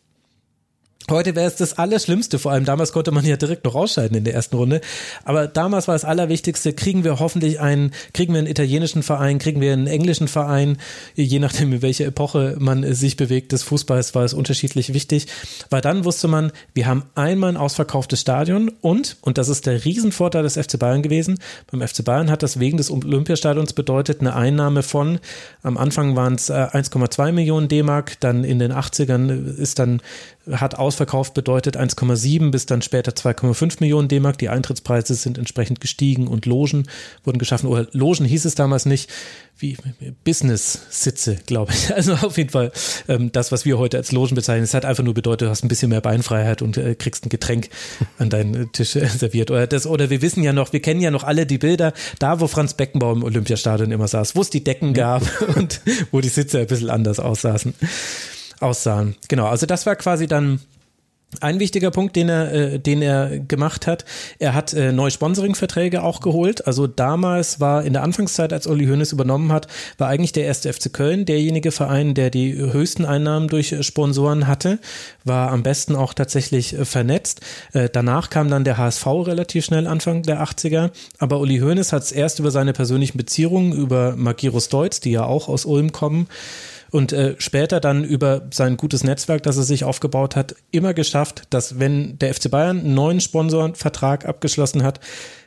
[SPEAKER 3] Heute wäre es das Allerschlimmste, vor allem damals konnte man ja direkt noch ausscheiden in der ersten Runde. Aber damals war das Allerwichtigste, kriegen wir hoffentlich einen, kriegen wir einen italienischen Verein, kriegen wir einen englischen Verein, je nachdem, in welcher Epoche man sich bewegt des Fußballs, war es unterschiedlich wichtig. Weil dann wusste man, wir haben einmal ein ausverkauftes Stadion und, und das ist der Riesenvorteil des FC Bayern gewesen, beim FC Bayern hat das wegen des Olympiastadions bedeutet eine Einnahme von, am Anfang waren es 1,2 Millionen D-Mark, dann in den 80ern ist dann hat ausverkauft bedeutet 1,7 bis dann später 2,5 Millionen D-Mark. Die Eintrittspreise sind entsprechend gestiegen und Logen wurden geschaffen. Oder Logen hieß es damals nicht, wie Business-Sitze, glaube ich. Also auf jeden Fall ähm, das, was wir heute als Logen bezeichnen. Es hat einfach nur bedeutet, du hast ein bisschen mehr Beinfreiheit und äh, kriegst ein Getränk an deinen Tisch äh, serviert. Oder das, oder wir wissen ja noch, wir kennen ja noch alle die Bilder, da wo Franz Beckenbauer im Olympiastadion immer saß, wo es die Decken gab und wo die Sitze ein bisschen anders aussaßen aussahen. Genau, also das war quasi dann ein wichtiger Punkt, den er, äh, den er gemacht hat, er hat äh, neue Sponsoring-Verträge auch geholt. Also damals war in der Anfangszeit, als Uli Hoeneß übernommen hat, war eigentlich der erste FC Köln derjenige Verein, der die höchsten Einnahmen durch Sponsoren hatte, war am besten auch tatsächlich äh, vernetzt. Äh, danach kam dann der HSV relativ schnell Anfang der 80er. Aber Uli Hoeneß hat es erst über seine persönlichen Beziehungen, über Magirus Deutz, die ja auch aus Ulm kommen, und äh, später dann über sein gutes Netzwerk, das er sich aufgebaut hat, immer geschafft, dass wenn der FC Bayern einen neuen Sponsorvertrag abgeschlossen hat,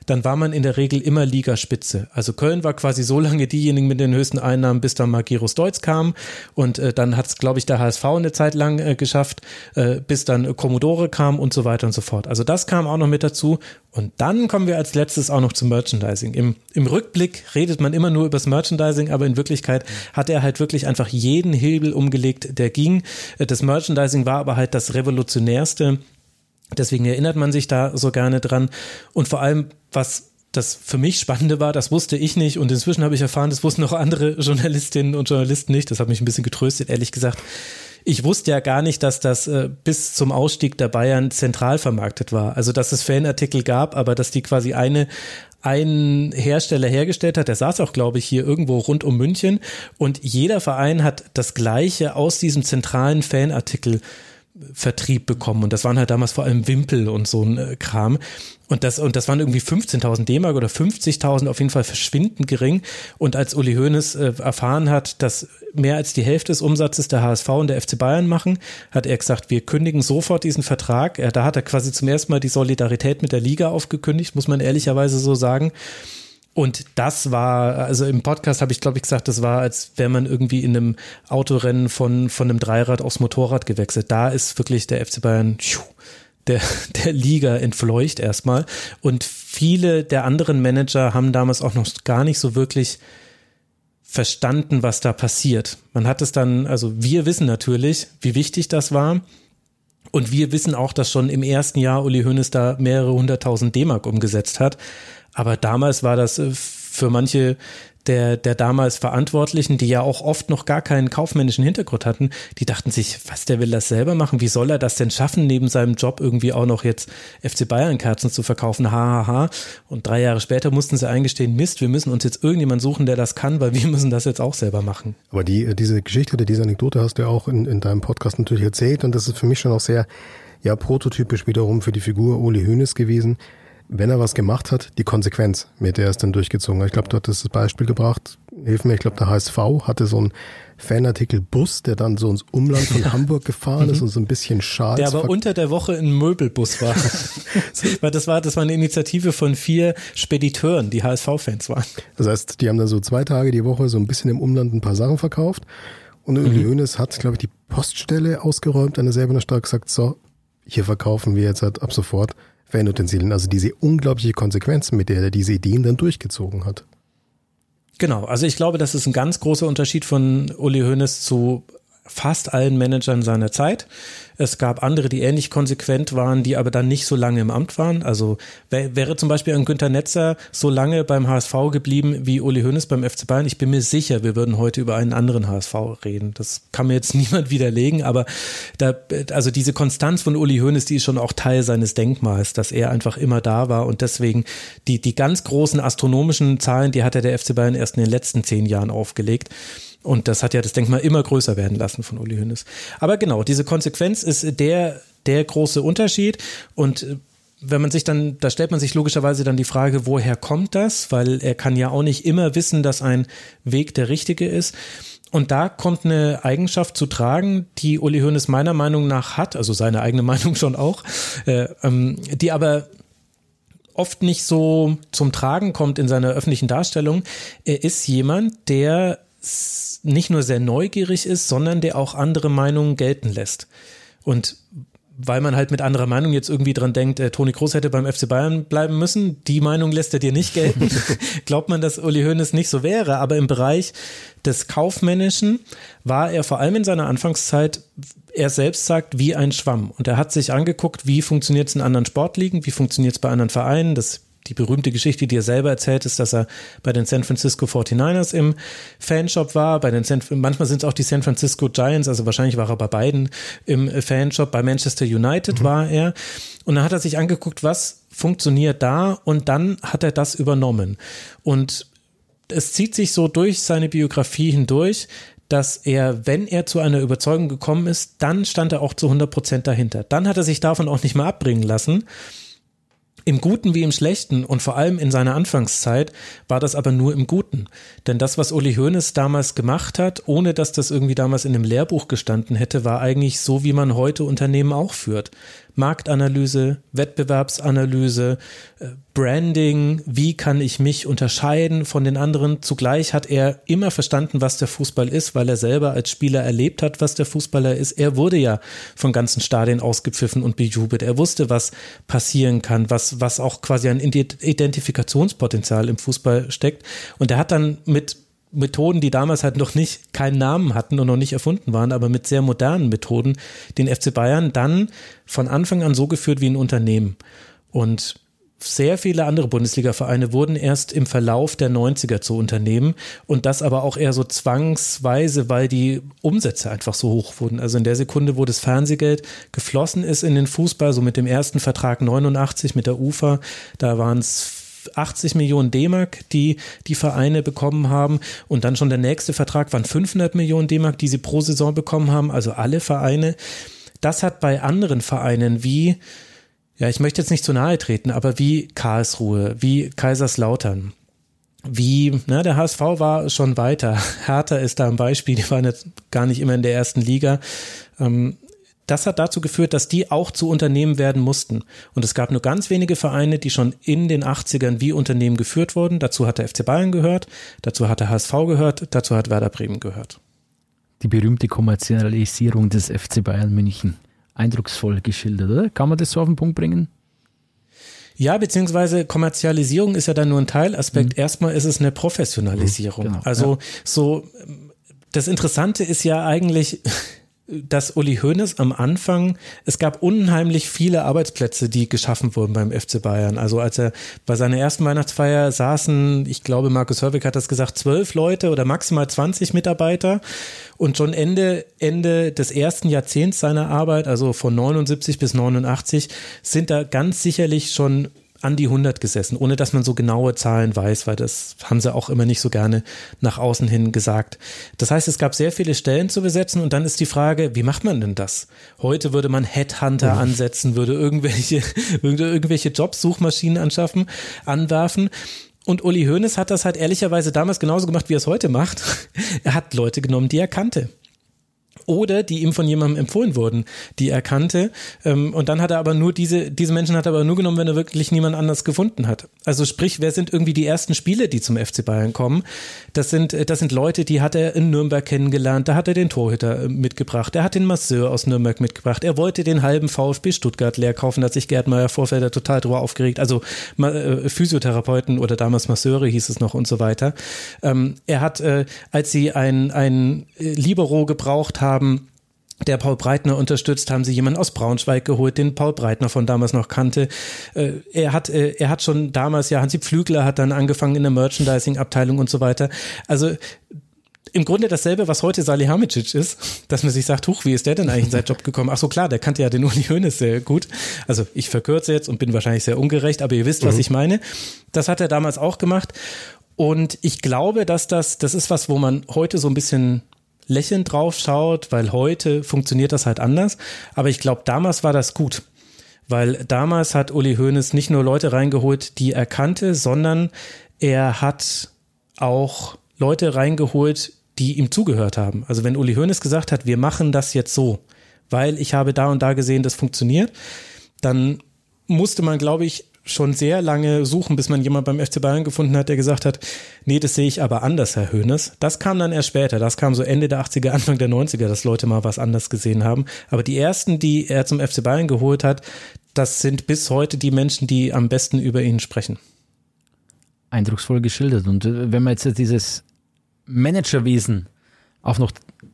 [SPEAKER 3] dann war man in der Regel immer Ligaspitze. Also Köln war quasi so lange diejenigen mit den höchsten Einnahmen, bis dann Magirus Deutz kam. Und äh, dann hat es, glaube ich, der HSV eine Zeit lang äh, geschafft, äh, bis dann Commodore kam und so weiter und so fort. Also das kam auch noch mit dazu. Und dann kommen wir als letztes auch noch zum Merchandising. Im, im Rückblick redet man immer nur über das Merchandising, aber in Wirklichkeit hat er halt wirklich einfach jeden Hebel umgelegt, der ging. Äh, das Merchandising war aber halt das revolutionärste Deswegen erinnert man sich da so gerne dran. Und vor allem, was das für mich Spannende war, das wusste ich nicht und inzwischen habe ich erfahren, das wussten auch andere Journalistinnen und Journalisten nicht. Das hat mich ein bisschen getröstet, ehrlich gesagt. ich wusste ja gar nicht, dass das äh, bis zum Ausstieg der Bayern zentral vermarktet war. Also dass es Fanartikel gab, aber dass die quasi eine ein Hersteller hergestellt hat, der saß auch, glaube ich, hier irgendwo rund um München und jeder Verein hat das gleiche aus diesem zentralen Fanartikel Vertrieb bekommen und das waren halt damals vor allem Wimpel und so ein äh, Kram und das und das waren irgendwie 15.000 D-Mark oder 50.000 auf jeden Fall verschwindend gering und als Uli Hoeneß äh, erfahren hat, dass mehr als die Hälfte des Umsatzes der HSV und der FC Bayern machen, hat er gesagt, wir kündigen sofort diesen Vertrag. Er, da hat er quasi zum ersten Mal die Solidarität mit der Liga aufgekündigt, muss man ehrlicherweise so sagen. Und das war, also im Podcast habe ich, glaube ich, gesagt, das war, als wäre man irgendwie in einem Autorennen von, von einem Dreirad aufs Motorrad gewechselt. Da ist wirklich der FC Bayern der, der Liga entfleucht erstmal. Und viele der anderen Manager haben damals auch noch gar nicht so wirklich verstanden, was da passiert. Man hat es dann, also wir wissen natürlich, wie wichtig das war. Und wir wissen auch, dass schon im ersten Jahr Uli Hoeneß da mehrere hunderttausend D-Mark umgesetzt hat. Aber damals war das äh, für manche der, der damals Verantwortlichen, die ja auch oft noch gar keinen kaufmännischen Hintergrund hatten, die dachten sich, was, der will das selber machen? Wie soll er das denn schaffen, neben seinem Job irgendwie auch noch jetzt FC Bayern Kerzen zu verkaufen? Ha, ha, ha. Und drei Jahre später mussten sie eingestehen, Mist, wir müssen uns jetzt irgendjemand suchen, der das kann, weil wir müssen das jetzt auch selber machen.
[SPEAKER 4] Aber die, diese Geschichte oder diese Anekdote hast du ja auch in, in deinem Podcast natürlich erzählt und das ist für mich schon auch sehr, ja, prototypisch wiederum für die Figur Uli Hoeneß gewesen wenn er was gemacht hat, die Konsequenz, mit der er es dann durchgezogen hat. Ich glaube, du hattest das Beispiel gebracht, hilf mir, ich glaube, der HSV hatte so einen Fanartikel-Bus, der dann so ins Umland von Hamburg gefahren ist und so ein bisschen Schals.
[SPEAKER 3] Der aber unter der Woche ein Möbelbus war. Weil das war, das war eine Initiative von vier Spediteuren, die HSV-Fans waren.
[SPEAKER 4] Das heißt, die haben dann so zwei Tage die Woche so ein bisschen im Umland ein paar Sachen verkauft. Und Uli mhm. Hoeneß hat, glaube ich, die Poststelle ausgeräumt an der selben Stadt gesagt, so, hier verkaufen wir jetzt halt ab sofort Fanutensilien. Also diese unglaubliche Konsequenz, mit der er diese Ideen dann durchgezogen hat.
[SPEAKER 3] Genau, also ich glaube, das ist ein ganz großer Unterschied von Uli Hoeneß zu fast allen Managern seiner Zeit. Es gab andere, die ähnlich konsequent waren, die aber dann nicht so lange im Amt waren. Also wäre zum Beispiel ein Günter Netzer so lange beim HSV geblieben wie Uli Hoeneß beim FC Bayern. Ich bin mir sicher, wir würden heute über einen anderen HSV reden. Das kann mir jetzt niemand widerlegen, aber da, also diese Konstanz von Uli Hoeneß, die ist schon auch Teil seines Denkmals, dass er einfach immer da war und deswegen die, die ganz großen astronomischen Zahlen, die hat er der FC Bayern erst in den letzten zehn Jahren aufgelegt. Und das hat ja das Denkmal immer größer werden lassen von Uli Hoeneß. Aber genau, diese Konsequenz ist der, der große Unterschied. Und äh, wenn man sich dann, da stellt man sich logischerweise dann die Frage, woher kommt das? Weil er kann ja auch nicht immer wissen, dass ein Weg der richtige ist. Und da kommt eine Eigenschaft zu tragen, die Uli Hoeneß meiner Meinung nach hat, also seine eigene Meinung schon auch, äh, ähm, die aber oft nicht so zum Tragen kommt in seiner öffentlichen Darstellung. Er ist jemand, der nicht nur sehr neugierig ist, sondern der auch andere Meinungen gelten lässt. Und weil man halt mit anderer Meinung jetzt irgendwie dran denkt, äh, Toni Kroos hätte beim FC Bayern bleiben müssen, die Meinung lässt er dir nicht gelten. Glaubt man, dass Uli Hoeneß nicht so wäre, aber im Bereich des Kaufmännischen war er vor allem in seiner Anfangszeit, er selbst sagt, wie ein Schwamm. Und er hat sich angeguckt, wie funktioniert es in anderen Sportligen, wie funktioniert es bei anderen Vereinen. Das die berühmte Geschichte, die er selber erzählt, ist, dass er bei den San Francisco 49ers im Fanshop war. Bei den San, manchmal sind es auch die San Francisco Giants, also wahrscheinlich war er bei beiden im Fanshop. Bei Manchester United mhm. war er. Und dann hat er sich angeguckt, was funktioniert da und dann hat er das übernommen. Und es zieht sich so durch seine Biografie hindurch, dass er, wenn er zu einer Überzeugung gekommen ist, dann stand er auch zu 100 Prozent dahinter. Dann hat er sich davon auch nicht mehr abbringen lassen im Guten wie im Schlechten und vor allem in seiner Anfangszeit war das aber nur im Guten. Denn das, was Uli Hoeneß damals gemacht hat, ohne dass das irgendwie damals in einem Lehrbuch gestanden hätte, war eigentlich so, wie man heute Unternehmen auch führt. Marktanalyse, Wettbewerbsanalyse, äh, Branding, wie kann ich mich unterscheiden von den anderen. Zugleich hat er immer verstanden, was der Fußball ist, weil er selber als Spieler erlebt hat, was der Fußballer ist. Er wurde ja von ganzen Stadien ausgepfiffen und bejubelt. Er wusste, was passieren kann, was, was auch quasi ein Identifikationspotenzial im Fußball steckt. Und er hat dann mit Methoden, die damals halt noch nicht keinen Namen hatten und noch nicht erfunden waren, aber mit sehr modernen Methoden den FC Bayern dann von Anfang an so geführt wie ein Unternehmen. Und sehr viele andere Bundesliga-Vereine wurden erst im Verlauf der 90er zu Unternehmen und das aber auch eher so zwangsweise, weil die Umsätze einfach so hoch wurden. Also in der Sekunde, wo das Fernsehgeld geflossen ist in den Fußball, so mit dem ersten Vertrag 89 mit der UFA, da waren es 80 Millionen D-Mark, die die Vereine bekommen haben. Und dann schon der nächste Vertrag waren 500 Millionen D-Mark, die sie pro Saison bekommen haben. Also alle Vereine. Das hat bei anderen Vereinen wie, ja, ich möchte jetzt nicht zu nahe treten, aber wie Karlsruhe, wie Kaiserslautern, wie, na, der HSV war schon weiter. Hertha ist da ein Beispiel, die waren jetzt gar nicht immer in der ersten Liga. Ähm, das hat dazu geführt, dass die auch zu Unternehmen werden mussten. Und es gab nur ganz wenige Vereine, die schon in den 80ern wie Unternehmen geführt wurden. Dazu hat der FC Bayern gehört, dazu hat der HSV gehört, dazu hat Werder Bremen gehört.
[SPEAKER 2] Die berühmte Kommerzialisierung des FC Bayern München. Eindrucksvoll geschildert, oder? Kann man das so auf den Punkt bringen?
[SPEAKER 3] Ja, beziehungsweise Kommerzialisierung ist ja dann nur ein Teilaspekt. Mhm. Erstmal ist es eine Professionalisierung. Genau, also ja. so, das Interessante ist ja eigentlich, dass Uli Hoeneß am Anfang, es gab unheimlich viele Arbeitsplätze, die geschaffen wurden beim FC Bayern. Also als er bei seiner ersten Weihnachtsfeier saßen, ich glaube, Markus Hörwig hat das gesagt, zwölf Leute oder maximal 20 Mitarbeiter. Und schon Ende, Ende des ersten Jahrzehnts seiner Arbeit, also von 79 bis 89, sind da ganz sicherlich schon an die 100 gesessen, ohne dass man so genaue Zahlen weiß, weil das haben sie auch immer nicht so gerne nach außen hin gesagt. Das heißt, es gab sehr viele Stellen zu besetzen und dann ist die Frage, wie macht man denn das? Heute würde man Headhunter ansetzen, würde irgendwelche, irgendwelche Jobsuchmaschinen anschaffen, anwerfen. Und Uli Hoeneß hat das halt ehrlicherweise damals genauso gemacht, wie er es heute macht. Er hat Leute genommen, die er kannte oder die ihm von jemandem empfohlen wurden, die er kannte. Ähm, und dann hat er aber nur diese, diese Menschen hat er aber nur genommen, wenn er wirklich niemand anders gefunden hat. Also sprich, wer sind irgendwie die ersten Spiele, die zum FC Bayern kommen? Das sind, äh, das sind Leute, die hat er in Nürnberg kennengelernt. Da hat er den Torhüter äh, mitgebracht. Er hat den Masseur aus Nürnberg mitgebracht. Er wollte den halben VfB Stuttgart leer kaufen. Da hat sich Gerd Meyer Vorfelder total drüber aufgeregt. Also äh, Physiotherapeuten oder damals Masseure hieß es noch und so weiter. Ähm, er hat, als sie ein, ein Libero gebraucht haben, haben der Paul Breitner unterstützt, haben sie jemanden aus Braunschweig geholt, den Paul Breitner von damals noch kannte. Äh, er hat, äh, er hat schon damals, ja, Hansi Pflügler hat dann angefangen in der Merchandising-Abteilung und so weiter. Also im Grunde dasselbe, was heute Salihamidzic ist, dass man sich sagt, huch, wie ist der denn eigentlich in seinen Job gekommen? Ach so, klar, der kannte ja den Uli Hoeneß sehr gut. Also ich verkürze jetzt und bin wahrscheinlich sehr ungerecht, aber ihr wisst, mhm. was ich meine. Das hat er damals auch gemacht. Und ich glaube, dass das, das ist was, wo man heute so ein bisschen lächelnd drauf schaut, weil heute funktioniert das halt anders. Aber ich glaube, damals war das gut. Weil damals hat Uli Hoeneß nicht nur Leute reingeholt, die er kannte, sondern er hat auch Leute reingeholt, die ihm zugehört haben. Also wenn Uli Hoeneß gesagt hat, wir machen das jetzt so, weil ich habe da und da gesehen, das funktioniert, dann musste man, glaube ich, schon sehr lange suchen, bis man jemand beim FC Bayern gefunden hat, der gesagt hat, nee, das sehe ich aber anders, Herr Höhnes. Das kam dann erst später. Das kam so Ende der 80er, Anfang der 90er, dass Leute mal was anders gesehen haben. Aber die ersten, die er zum FC Bayern geholt hat, das sind bis heute die Menschen, die am besten über ihn sprechen.
[SPEAKER 2] Eindrucksvoll geschildert. Und äh, wenn man jetzt dieses Managerwesen auf noch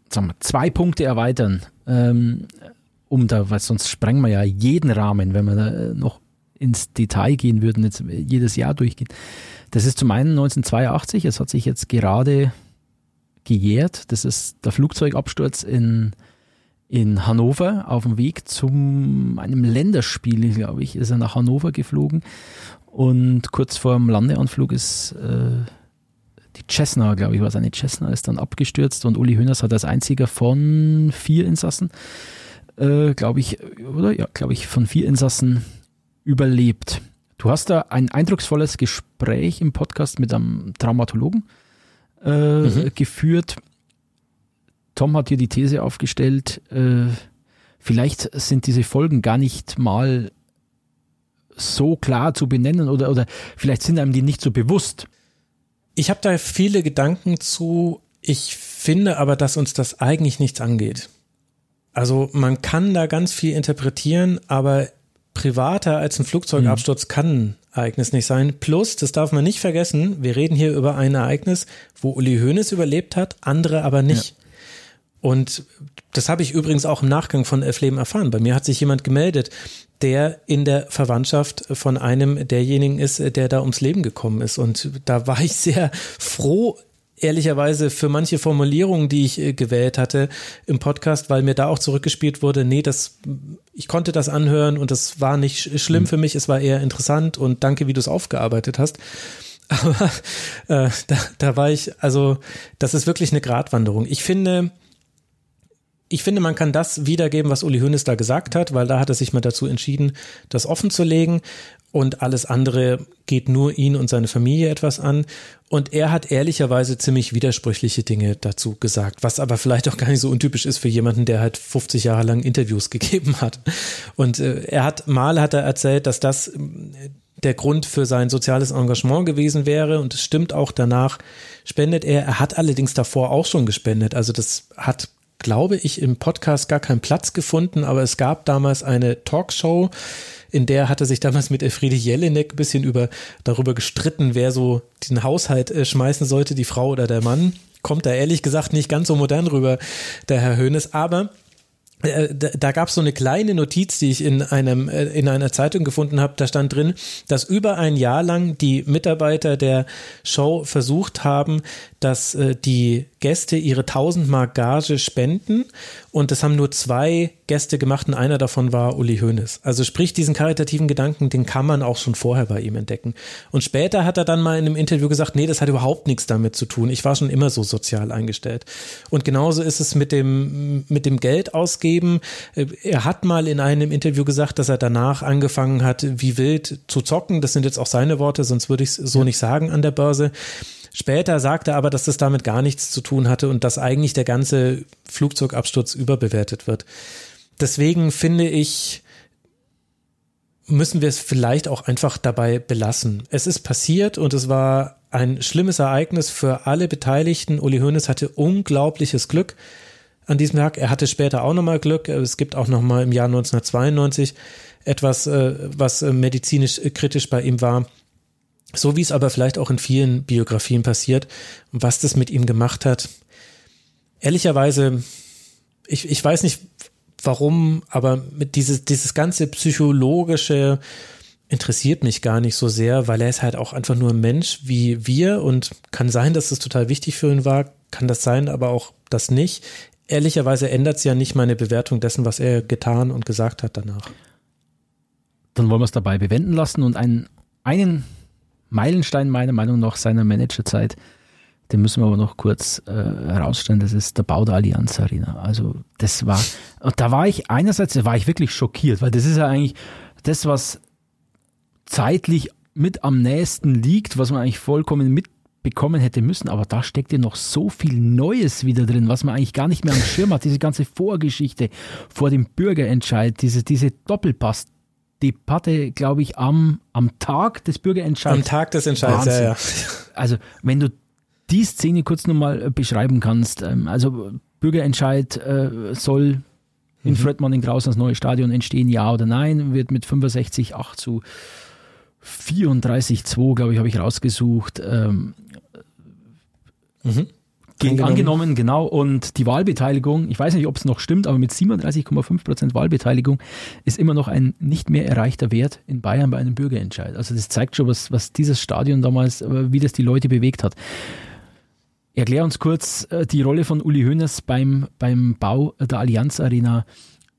[SPEAKER 2] sagen wir, zwei Punkte erweitern, ähm, um da, weil sonst sprengen wir ja jeden Rahmen, wenn wir da äh, noch ins Detail gehen würden, jetzt jedes Jahr durchgehen. Das ist zum einen 1982, es hat sich jetzt gerade gejährt. Das ist der Flugzeugabsturz in, in Hannover auf dem Weg zum einem Länderspiel, glaube ich, ist er nach Hannover geflogen. Und kurz vor dem Landeanflug ist äh, die Cessna, glaube ich, war seine Cessna, ist dann abgestürzt und Uli Hoeneß hat als einziger von vier Insassen, äh, glaube ich, oder? Ja, glaube ich, von vier Insassen überlebt. Du hast da ein eindrucksvolles Gespräch im Podcast mit einem Traumatologen äh, mhm. geführt. Tom hat hier die These aufgestellt, äh, vielleicht sind diese Folgen gar nicht mal so klar zu benennen oder, oder vielleicht sind einem die nicht so bewusst.
[SPEAKER 3] Ich habe da viele Gedanken zu. Ich finde aber, dass uns das eigentlich nichts angeht. Also man kann da ganz viel interpretieren, aber privater als ein Flugzeugabsturz mhm. kann ein Ereignis nicht sein. Plus, das darf man nicht vergessen, wir reden hier über ein Ereignis, wo Uli Hoeneß überlebt hat, andere aber nicht. Ja. Und das habe ich übrigens auch im Nachgang von Elf Leben erfahren. Bei mir hat sich jemand gemeldet, der in der Verwandtschaft von einem derjenigen ist, der da ums Leben gekommen ist. Und da war ich sehr froh, ehrlicherweise für manche Formulierungen, die ich äh, gewählt hatte im Podcast, weil mir da auch zurückgespielt wurde, nee, das, ich konnte das anhören und das war nicht schlimm mhm. für mich, es war eher interessant und danke, wie du es aufgearbeitet hast. Aber äh, da, da war ich, also das ist wirklich eine Gratwanderung. Ich finde, ich finde, man kann das wiedergeben, was Uli Hoeneß da gesagt hat, weil da hat er sich mal dazu entschieden, das offen zu legen und alles andere geht nur ihn und seine Familie etwas an. Und er hat ehrlicherweise ziemlich widersprüchliche Dinge dazu gesagt, was aber vielleicht auch gar nicht so untypisch ist für jemanden, der halt 50 Jahre lang Interviews gegeben hat. Und äh, er hat mal hat er erzählt, dass das äh, der Grund für sein soziales Engagement gewesen wäre und es stimmt auch danach spendet er. Er hat allerdings davor auch schon gespendet. Also das hat glaube ich, im Podcast gar keinen Platz gefunden, aber es gab damals eine Talkshow, in der hatte sich damals mit Elfriede Jelinek ein bisschen über, darüber gestritten, wer so den Haushalt äh, schmeißen sollte, die Frau oder der Mann. Kommt da ehrlich gesagt nicht ganz so modern rüber, der Herr Höhnes, aber äh, da, gab es so eine kleine Notiz, die ich in einem äh, in einer Zeitung gefunden habe. Da stand drin, dass über ein Jahr lang die Mitarbeiter der Show versucht haben, dass die Gäste ihre 1000 Mark Gage spenden und das haben nur zwei Gäste gemacht und einer davon war Uli Hoeneß. Also sprich, diesen karitativen Gedanken, den kann man auch schon vorher bei ihm entdecken. Und später hat er dann mal in einem Interview gesagt, nee, das hat überhaupt nichts damit zu tun. Ich war schon immer so sozial eingestellt. Und genauso ist es mit dem, mit dem Geld ausgeben. Er hat mal in einem Interview gesagt, dass er danach angefangen hat, wie wild zu zocken. Das sind jetzt auch seine Worte, sonst würde ich es so nicht sagen an der Börse. Später sagte er aber, dass das damit gar nichts zu tun hatte und dass eigentlich der ganze Flugzeugabsturz überbewertet wird. Deswegen finde ich, müssen wir es vielleicht auch einfach dabei belassen. Es ist passiert und es war ein schlimmes Ereignis für alle Beteiligten. Uli Hoeneß hatte unglaubliches Glück an diesem Tag. Er hatte später auch nochmal Glück. Es gibt auch nochmal im Jahr 1992 etwas, äh, was äh, medizinisch kritisch bei ihm war. So wie es aber vielleicht auch in vielen Biografien passiert. Was das mit ihm gemacht hat, ehrlicherweise, ich, ich weiß nicht warum, aber mit dieses, dieses ganze psychologische interessiert mich gar nicht so sehr, weil er ist halt auch einfach nur ein Mensch wie wir und kann sein, dass das total wichtig für ihn war, kann das sein, aber auch das nicht. Ehrlicherweise ändert es ja nicht meine Bewertung dessen, was er getan und gesagt hat danach.
[SPEAKER 2] Dann wollen wir es dabei bewenden lassen und einen, einen Meilenstein meiner Meinung nach seiner Managerzeit. Den müssen wir aber noch kurz äh, herausstellen. Das ist der Bau der Allianz Arena. Also das war, da war ich einerseits, da war ich wirklich schockiert, weil das ist ja eigentlich das, was zeitlich mit am nächsten liegt, was man eigentlich vollkommen mitbekommen hätte müssen. Aber da steckt ja noch so viel Neues wieder drin, was man eigentlich gar nicht mehr am Schirm hat. Diese ganze Vorgeschichte vor dem Bürgerentscheid, diese, diese Doppelpass Debatte, glaube ich, am, am Tag des Bürgerentscheids.
[SPEAKER 3] Am Tag des Entscheids, ja, ja.
[SPEAKER 2] Also, wenn du die Szene kurz nochmal äh, beschreiben kannst, ähm, also Bürgerentscheid äh, soll in mhm. Fredman in Graus das neue Stadion entstehen, ja oder nein, wird mit 65, 8 zu 34, 2, glaube ich, habe ich rausgesucht. Ähm, mhm angenommen. angenommen, genau. Und die Wahlbeteiligung, ich weiß nicht, ob es noch stimmt, aber mit 37,5 Prozent Wahlbeteiligung ist immer noch ein nicht mehr erreichter Wert in Bayern bei einem Bürgerentscheid. Also das zeigt schon, was, was dieses Stadion damals, äh, wie das die Leute bewegt hat. Erklär uns kurz äh, die Rolle von Uli Hoeneß beim, beim Bau der Allianz Arena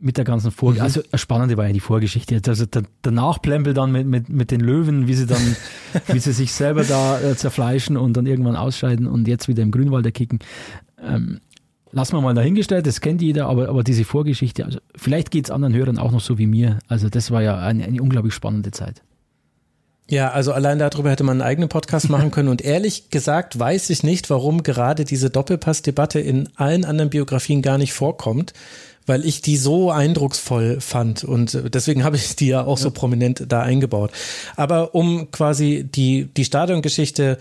[SPEAKER 2] mit der ganzen Vorgeschichte. Mhm. Also das Spannende war ja die Vorgeschichte. Also der, der Nachplempel dann mit, mit, mit den Löwen, wie sie dann, wie sie sich selber da äh, zerfleischen und dann irgendwann ausscheiden und jetzt wieder im Grünwald erkicken. Ähm, lassen wir mal dahingestellt, das kennt jeder, aber, aber diese Vorgeschichte, also vielleicht geht es anderen Hörern auch noch so wie mir. Also das war ja eine, eine unglaublich spannende Zeit.
[SPEAKER 3] Ja, also allein darüber hätte man einen eigenen Podcast machen können. Und ehrlich gesagt weiß ich nicht, warum gerade diese Doppelpass-Debatte in allen anderen Biografien gar nicht vorkommt weil ich die so eindrucksvoll fand und deswegen habe ich die ja auch ja. so prominent da eingebaut. Aber um quasi die, die Stadiongeschichte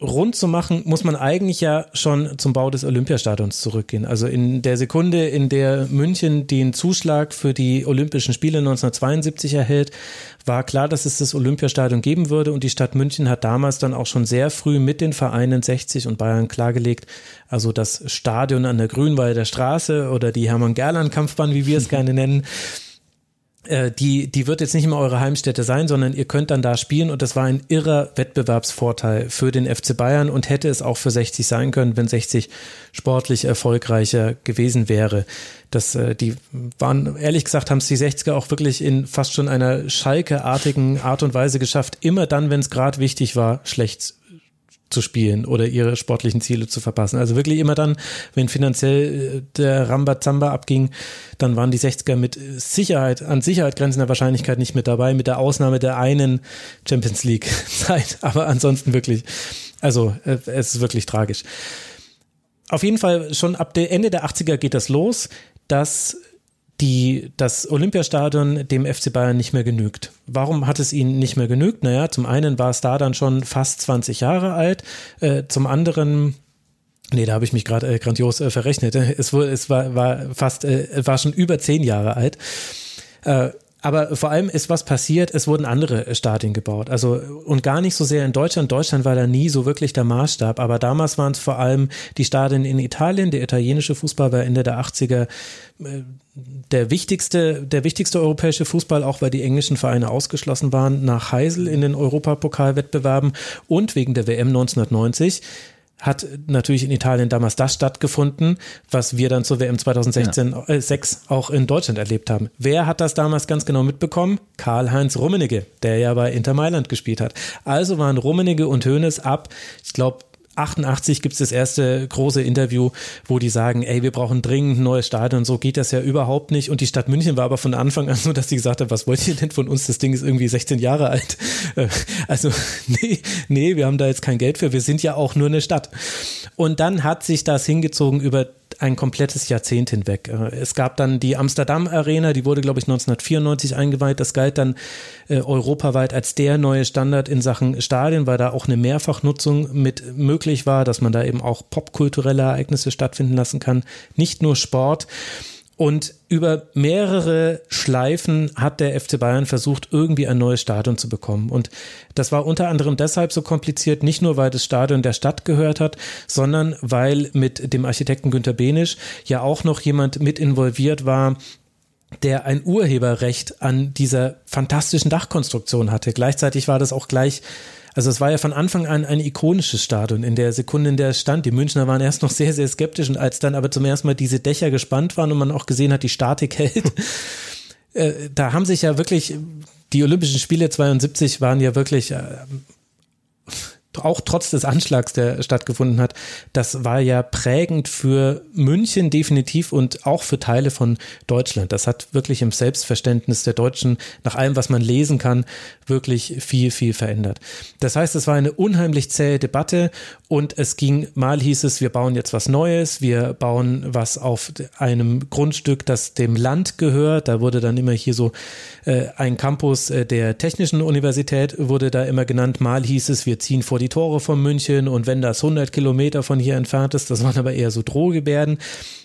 [SPEAKER 3] rund zu machen, muss man eigentlich ja schon zum Bau des Olympiastadions zurückgehen. Also in der Sekunde, in der München den Zuschlag für die Olympischen Spiele 1972 erhält, war klar, dass es das Olympiastadion geben würde und die Stadt München hat damals dann auch schon sehr früh mit den Vereinen 60 und Bayern klargelegt, also das Stadion an der Grünwalder Straße oder die Hermann-Gerland-Kampfbahn, wie wir es gerne nennen, die, die wird jetzt nicht mehr eure Heimstätte sein, sondern ihr könnt dann da spielen und das war ein irrer Wettbewerbsvorteil für den FC Bayern und hätte es auch für 60 sein können, wenn 60 sportlich erfolgreicher gewesen wäre. Das, äh, die waren, ehrlich gesagt, haben es die 60er auch wirklich in fast schon einer Schalke-artigen Art und Weise geschafft, immer dann, wenn es gerade wichtig war, schlecht zu spielen oder ihre sportlichen Ziele zu verpassen. Also wirklich immer dann, wenn finanziell äh, der Rambazamba abging, dann waren die 60er mit Sicherheit, an Sicherheit grenzender Wahrscheinlichkeit nicht mit dabei, mit der Ausnahme der einen Champions League Zeit. Aber ansonsten wirklich, also äh, es ist wirklich tragisch. Auf jeden Fall schon ab der Ende der 80er geht das los, dass die, das Olympiastadion dem FC Bayern nicht mehr genügt. Warum hat es ihnen nicht mehr genügt? Naja, zum einen war es da dann schon fast 20 Jahre alt, äh, zum anderen Nee, da habe ich mich gerade äh, grandios äh, verrechnet. Es, es war, war fast, äh, war schon über zehn Jahre alt. Äh, aber vor allem ist was passiert, es wurden andere Stadien gebaut. Also und gar nicht so sehr in Deutschland. Deutschland war da nie so wirklich der Maßstab. Aber damals waren es vor allem die Stadien in Italien. Der italienische Fußball war Ende der 80er äh, der wichtigste, der wichtigste europäische Fußball, auch weil die englischen Vereine ausgeschlossen waren, nach Heisel in den Europapokalwettbewerben und wegen der WM 1990 hat natürlich in Italien damals das stattgefunden, was wir dann zur WM 2016 ja. äh, 6 auch in Deutschland erlebt haben. Wer hat das damals ganz genau mitbekommen? Karl-Heinz Rummenigge, der ja bei Inter Mailand gespielt hat. Also waren Rummenigge und Hoeneß ab, ich glaube 88 gibt es das erste große Interview, wo die sagen, ey, wir brauchen dringend ein neues Stadion. So geht das ja überhaupt nicht. Und die Stadt München war aber von Anfang an so, dass sie gesagt hat, was wollt ihr denn von uns? Das Ding ist irgendwie 16 Jahre alt. Äh, also, nee, nee, wir haben da jetzt kein Geld für. Wir sind ja auch nur eine Stadt. Und dann hat sich das hingezogen über ein komplettes Jahrzehnt hinweg. Äh, es gab dann die Amsterdam Arena, die wurde, glaube ich, 1994 eingeweiht. Das galt dann äh, europaweit als der neue Standard in Sachen Stadien, weil da auch eine Mehrfachnutzung mit möglich war, dass man da eben auch popkulturelle Ereignisse stattfinden lassen kann, nicht nur Sport. Und über mehrere Schleifen hat der FC Bayern versucht, irgendwie ein neues Stadion zu bekommen. Und das war unter anderem deshalb so kompliziert, nicht nur weil das Stadion der Stadt gehört hat, sondern weil mit dem Architekten Günter Benisch ja auch noch jemand mit involviert war, der ein Urheberrecht an dieser fantastischen Dachkonstruktion hatte. Gleichzeitig war das auch gleich also es war ja von Anfang an ein ikonisches Stadion in der Sekunde, in der es stand. Die Münchner waren erst noch sehr, sehr skeptisch und als dann aber zum ersten Mal diese Dächer gespannt waren und man auch gesehen hat, die Statik hält, äh, da haben sich ja wirklich, die Olympischen Spiele 72 waren ja wirklich äh, auch trotz des Anschlags, der stattgefunden hat, das war ja prägend für München definitiv und auch für Teile von Deutschland. Das hat wirklich im Selbstverständnis der Deutschen, nach allem, was man lesen kann, wirklich viel, viel verändert. Das heißt, es war eine unheimlich zähe Debatte und es ging, mal hieß es, wir bauen jetzt was Neues, wir bauen was auf einem Grundstück, das dem Land gehört. Da wurde dann immer hier so äh, ein Campus äh, der Technischen Universität wurde da immer genannt. Mal hieß es, wir ziehen vor die Tore von München und wenn das 100 Kilometer von hier entfernt ist, das waren aber eher so Drohgebärden.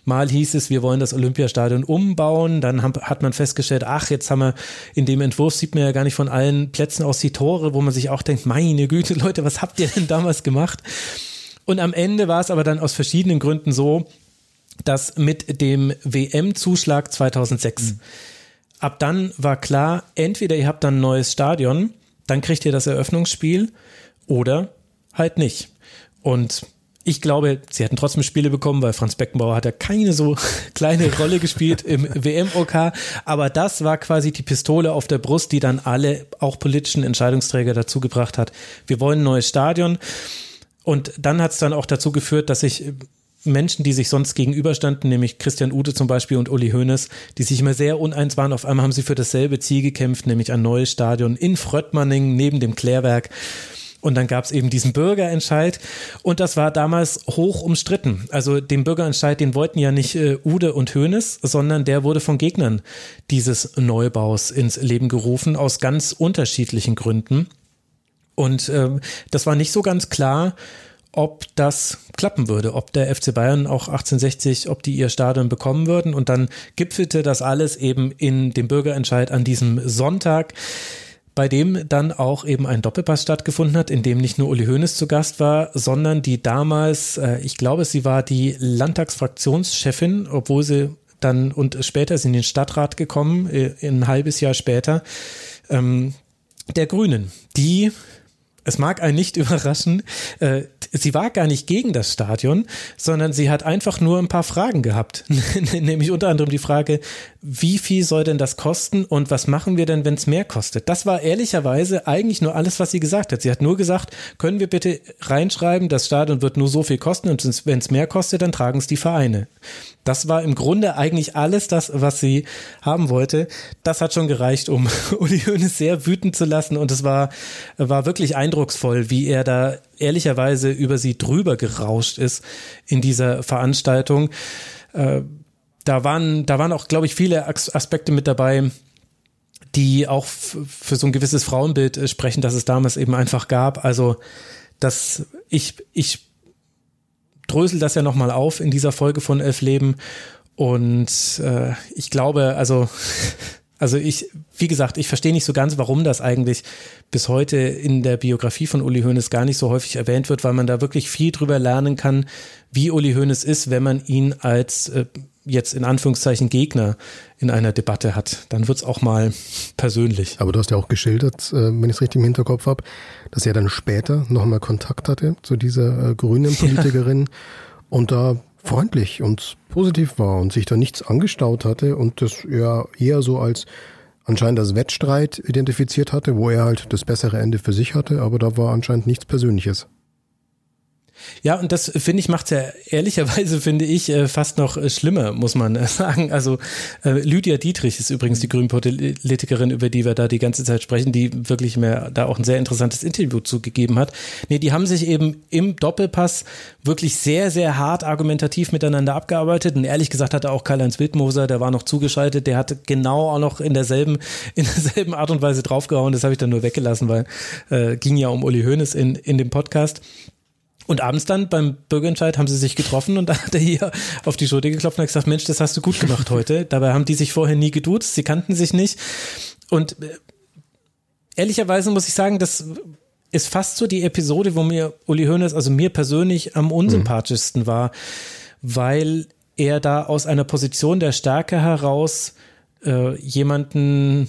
[SPEAKER 3] Mal hieß es, wir wollen das Olympiastadion umbauen. Dann hat man festgestellt, ach, jetzt haben wir in dem Entwurf sieht man ja gar nicht von allen Plätzen aus die Tore, wo man sich auch denkt, meine Güte, Leute, was habt ihr denn damals gemacht? Und am Ende war es aber dann aus verschiedenen Gründen so, dass mit dem WM-Zuschlag 2006 mhm ab dann war klar, entweder ihr habt dann ein neues Stadion, dann kriegt ihr das Eröffnungsspiel oder halt nicht. Und ich glaube, sie hätten trotzdem Spiele bekommen, weil Franz Beckenbauer hat ja keine so kleine Rolle gespielt im WM-OK. Aber das war quasi die Pistole auf der Brust, die dann alle, auch politischen Entscheidungsträger dazu gebracht hat. Wir wollen ein neues Stadion. Und dann hat es dann auch dazu geführt, dass sich Menschen, die sich sonst gegenüberstanden, nämlich Christian Ute zum Beispiel und Uli Hoeneß, die sich immer sehr uneins waren. Auf einmal haben sie für dasselbe Ziel gekämpft, nämlich ein neues Stadion in Fröttmanning neben dem Klärwerk. Und dann gab es eben diesen Bürgerentscheid und das war damals hoch umstritten. Also den Bürgerentscheid, den wollten ja nicht äh, Ude und Hoeneß, sondern der wurde von Gegnern dieses Neubaus ins Leben gerufen aus ganz unterschiedlichen Gründen. Und ähm, das war nicht so ganz klar, ob das klappen würde, ob der FC Bayern auch 1860, ob die ihr Stadion bekommen würden. Und dann gipfelte das alles eben in dem Bürgerentscheid an diesem Sonntag bei dem dann auch eben ein Doppelpass stattgefunden hat, in dem nicht nur Uli Hoeneß zu Gast war, sondern die damals, äh, ich glaube, sie war die Landtagsfraktionschefin, obwohl sie dann und später ist in den Stadtrat gekommen, äh, ein halbes Jahr später, ähm, der Grünen, die es mag einen nicht überraschen, äh, sie war gar nicht gegen das Stadion, sondern sie hat einfach nur ein paar Fragen gehabt. Nämlich unter anderem die Frage, wie viel soll denn das kosten und was machen wir denn, wenn es mehr kostet? Das war ehrlicherweise eigentlich nur alles, was sie gesagt hat. Sie hat nur gesagt, können wir bitte reinschreiben, das Stadion wird nur so viel kosten und wenn es mehr kostet, dann tragen es die Vereine. Das war im Grunde eigentlich alles das, was sie haben wollte. Das hat schon gereicht, um Uli Hoeneß sehr wütend zu lassen und es war, war wirklich eindrucksvoll, wie er da ehrlicherweise über sie drüber gerauscht ist in dieser Veranstaltung. Äh, da waren, da waren auch, glaube ich, viele Aspekte mit dabei, die auch für so ein gewisses Frauenbild äh, sprechen, das es damals eben einfach gab. Also, dass ich, ich drösel das ja nochmal auf in dieser Folge von Elf Leben. Und äh, ich glaube, also, also ich, wie gesagt, ich verstehe nicht so ganz, warum das eigentlich bis heute in der Biografie von Uli Hoeneß gar nicht so häufig erwähnt wird, weil man da wirklich viel drüber lernen kann, wie Uli Hoeneß ist, wenn man ihn als äh, jetzt in Anführungszeichen Gegner in einer Debatte hat, dann wird's auch mal persönlich.
[SPEAKER 4] Aber du hast ja auch geschildert, äh, wenn ich es richtig im Hinterkopf habe, dass er dann später nochmal Kontakt hatte zu dieser äh, grünen Politikerin ja. und da freundlich und positiv war und sich da nichts angestaut hatte und das ja eher so als anscheinend als Wettstreit identifiziert hatte, wo er halt das bessere Ende für sich hatte, aber da war anscheinend nichts Persönliches.
[SPEAKER 3] Ja, und das finde ich macht ja ehrlicherweise finde ich äh, fast noch äh, schlimmer, muss man äh, sagen. Also Lydia Dietrich ist übrigens die Grünpolitikerin, über die wir da die ganze Zeit sprechen, die wirklich mir da auch ein sehr interessantes Interview zugegeben hat. Nee, die haben sich eben im Doppelpass wirklich sehr, sehr hart argumentativ miteinander abgearbeitet. Und ehrlich gesagt hatte auch Karl-Heinz Wildmoser, der war noch zugeschaltet, der hatte genau auch noch in derselben, in derselben Art und Weise draufgehauen. Das habe ich dann nur weggelassen, weil äh, ging ja um Uli Hoeneß in, in dem Podcast. Und abends dann beim Bürgerentscheid haben sie sich getroffen und da hat er hier auf die Schulter geklopft und hat gesagt, Mensch, das hast du gut gemacht heute. Dabei haben die sich vorher nie geduzt, sie kannten sich nicht. Und äh, ehrlicherweise muss ich sagen, das ist fast so die Episode, wo mir Uli Hoeneß, also mir persönlich am unsympathischsten war, weil er da aus einer Position der Stärke heraus äh, jemanden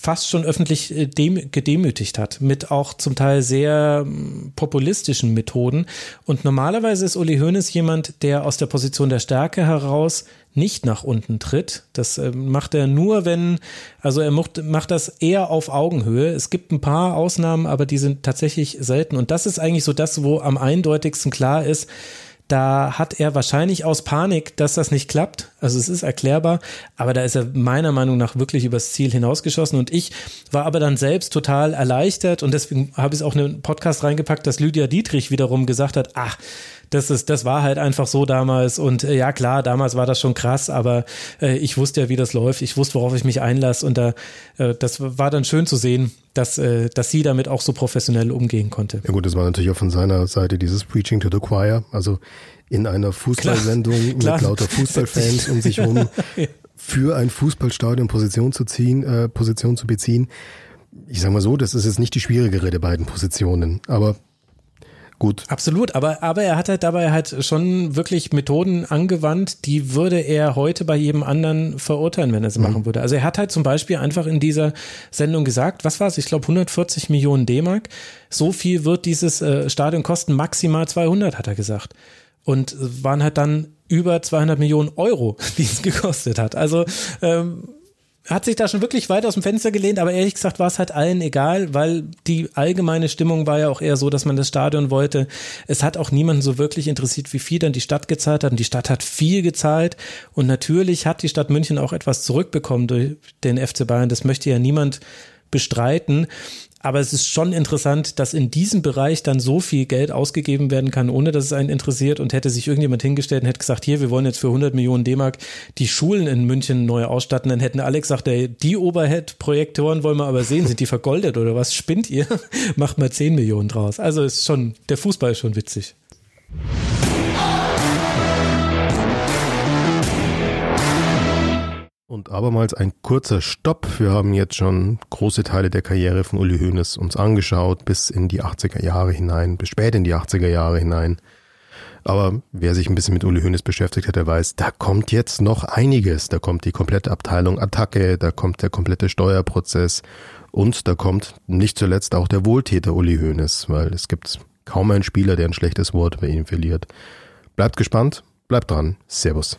[SPEAKER 3] fast schon öffentlich äh, dem, gedemütigt hat, mit auch zum Teil sehr mm, populistischen Methoden. Und normalerweise ist Uli Hoeneß jemand, der aus der Position der Stärke heraus nicht nach unten tritt. Das äh, macht er nur, wenn, also er macht, macht das eher auf Augenhöhe. Es gibt ein paar Ausnahmen, aber die sind tatsächlich selten. Und das ist eigentlich so das, wo am eindeutigsten klar ist, da hat er wahrscheinlich aus Panik, dass das nicht klappt. Also es ist erklärbar, aber da ist er meiner Meinung nach wirklich übers Ziel hinausgeschossen. Und ich war aber dann selbst total erleichtert und deswegen habe ich es auch in den Podcast reingepackt, dass Lydia Dietrich wiederum gesagt hat, ach, das ist, das war halt einfach so damals und äh, ja klar, damals war das schon krass, aber äh, ich wusste ja, wie das läuft, ich wusste, worauf ich mich einlasse und da, äh, das war dann schön zu sehen, dass, äh, dass sie damit auch so professionell umgehen konnte.
[SPEAKER 4] Ja gut, das war natürlich auch von seiner Seite dieses Preaching to the Choir, also in einer Fußballsendung mit lauter Fußballfans um sich rum für ein Fußballstadion Position zu ziehen, äh, Position zu beziehen. Ich sag mal so, das ist jetzt nicht die schwierigere der beiden Positionen, aber gut.
[SPEAKER 3] Absolut, aber, aber er hat halt dabei halt schon wirklich Methoden angewandt, die würde er heute bei jedem anderen verurteilen, wenn er es mhm. machen würde. Also er hat halt zum Beispiel einfach in dieser Sendung gesagt, was war es? Ich glaube 140 Millionen D-Mark. So viel wird dieses äh, Stadion kosten, maximal 200, hat er gesagt. Und waren halt dann über 200 Millionen Euro, die es gekostet hat. Also ähm, hat sich da schon wirklich weit aus dem Fenster gelehnt, aber ehrlich gesagt war es halt allen egal, weil die allgemeine Stimmung war ja auch eher so, dass man das Stadion wollte. Es hat auch niemanden so wirklich interessiert, wie viel dann die Stadt gezahlt hat. Und die Stadt hat viel gezahlt. Und natürlich hat die Stadt München auch etwas zurückbekommen durch den FC Bayern. Das möchte ja niemand bestreiten. Aber es ist schon interessant, dass in diesem Bereich dann so viel Geld ausgegeben werden kann, ohne dass es einen interessiert und hätte sich irgendjemand hingestellt und hätte gesagt, hier, wir wollen jetzt für 100 Millionen D-Mark die Schulen in München neu ausstatten, dann hätten alle gesagt, ey, die Overhead-Projektoren wollen wir aber sehen, sind die vergoldet oder was spinnt ihr? Macht mal 10 Millionen draus. Also ist schon, der Fußball ist schon witzig.
[SPEAKER 4] Und abermals ein kurzer Stopp. Wir haben jetzt schon große Teile der Karriere von Uli Hoeneß uns angeschaut, bis in die 80er Jahre hinein, bis spät in die 80er Jahre hinein. Aber wer sich ein bisschen mit Uli Hoeneß beschäftigt hat, der weiß, da kommt jetzt noch einiges. Da kommt die komplette Abteilung Attacke, da kommt der komplette Steuerprozess und da kommt nicht zuletzt auch der Wohltäter Uli Hoeneß, weil es gibt kaum einen Spieler, der ein schlechtes Wort bei ihm verliert. Bleibt gespannt, bleibt dran. Servus.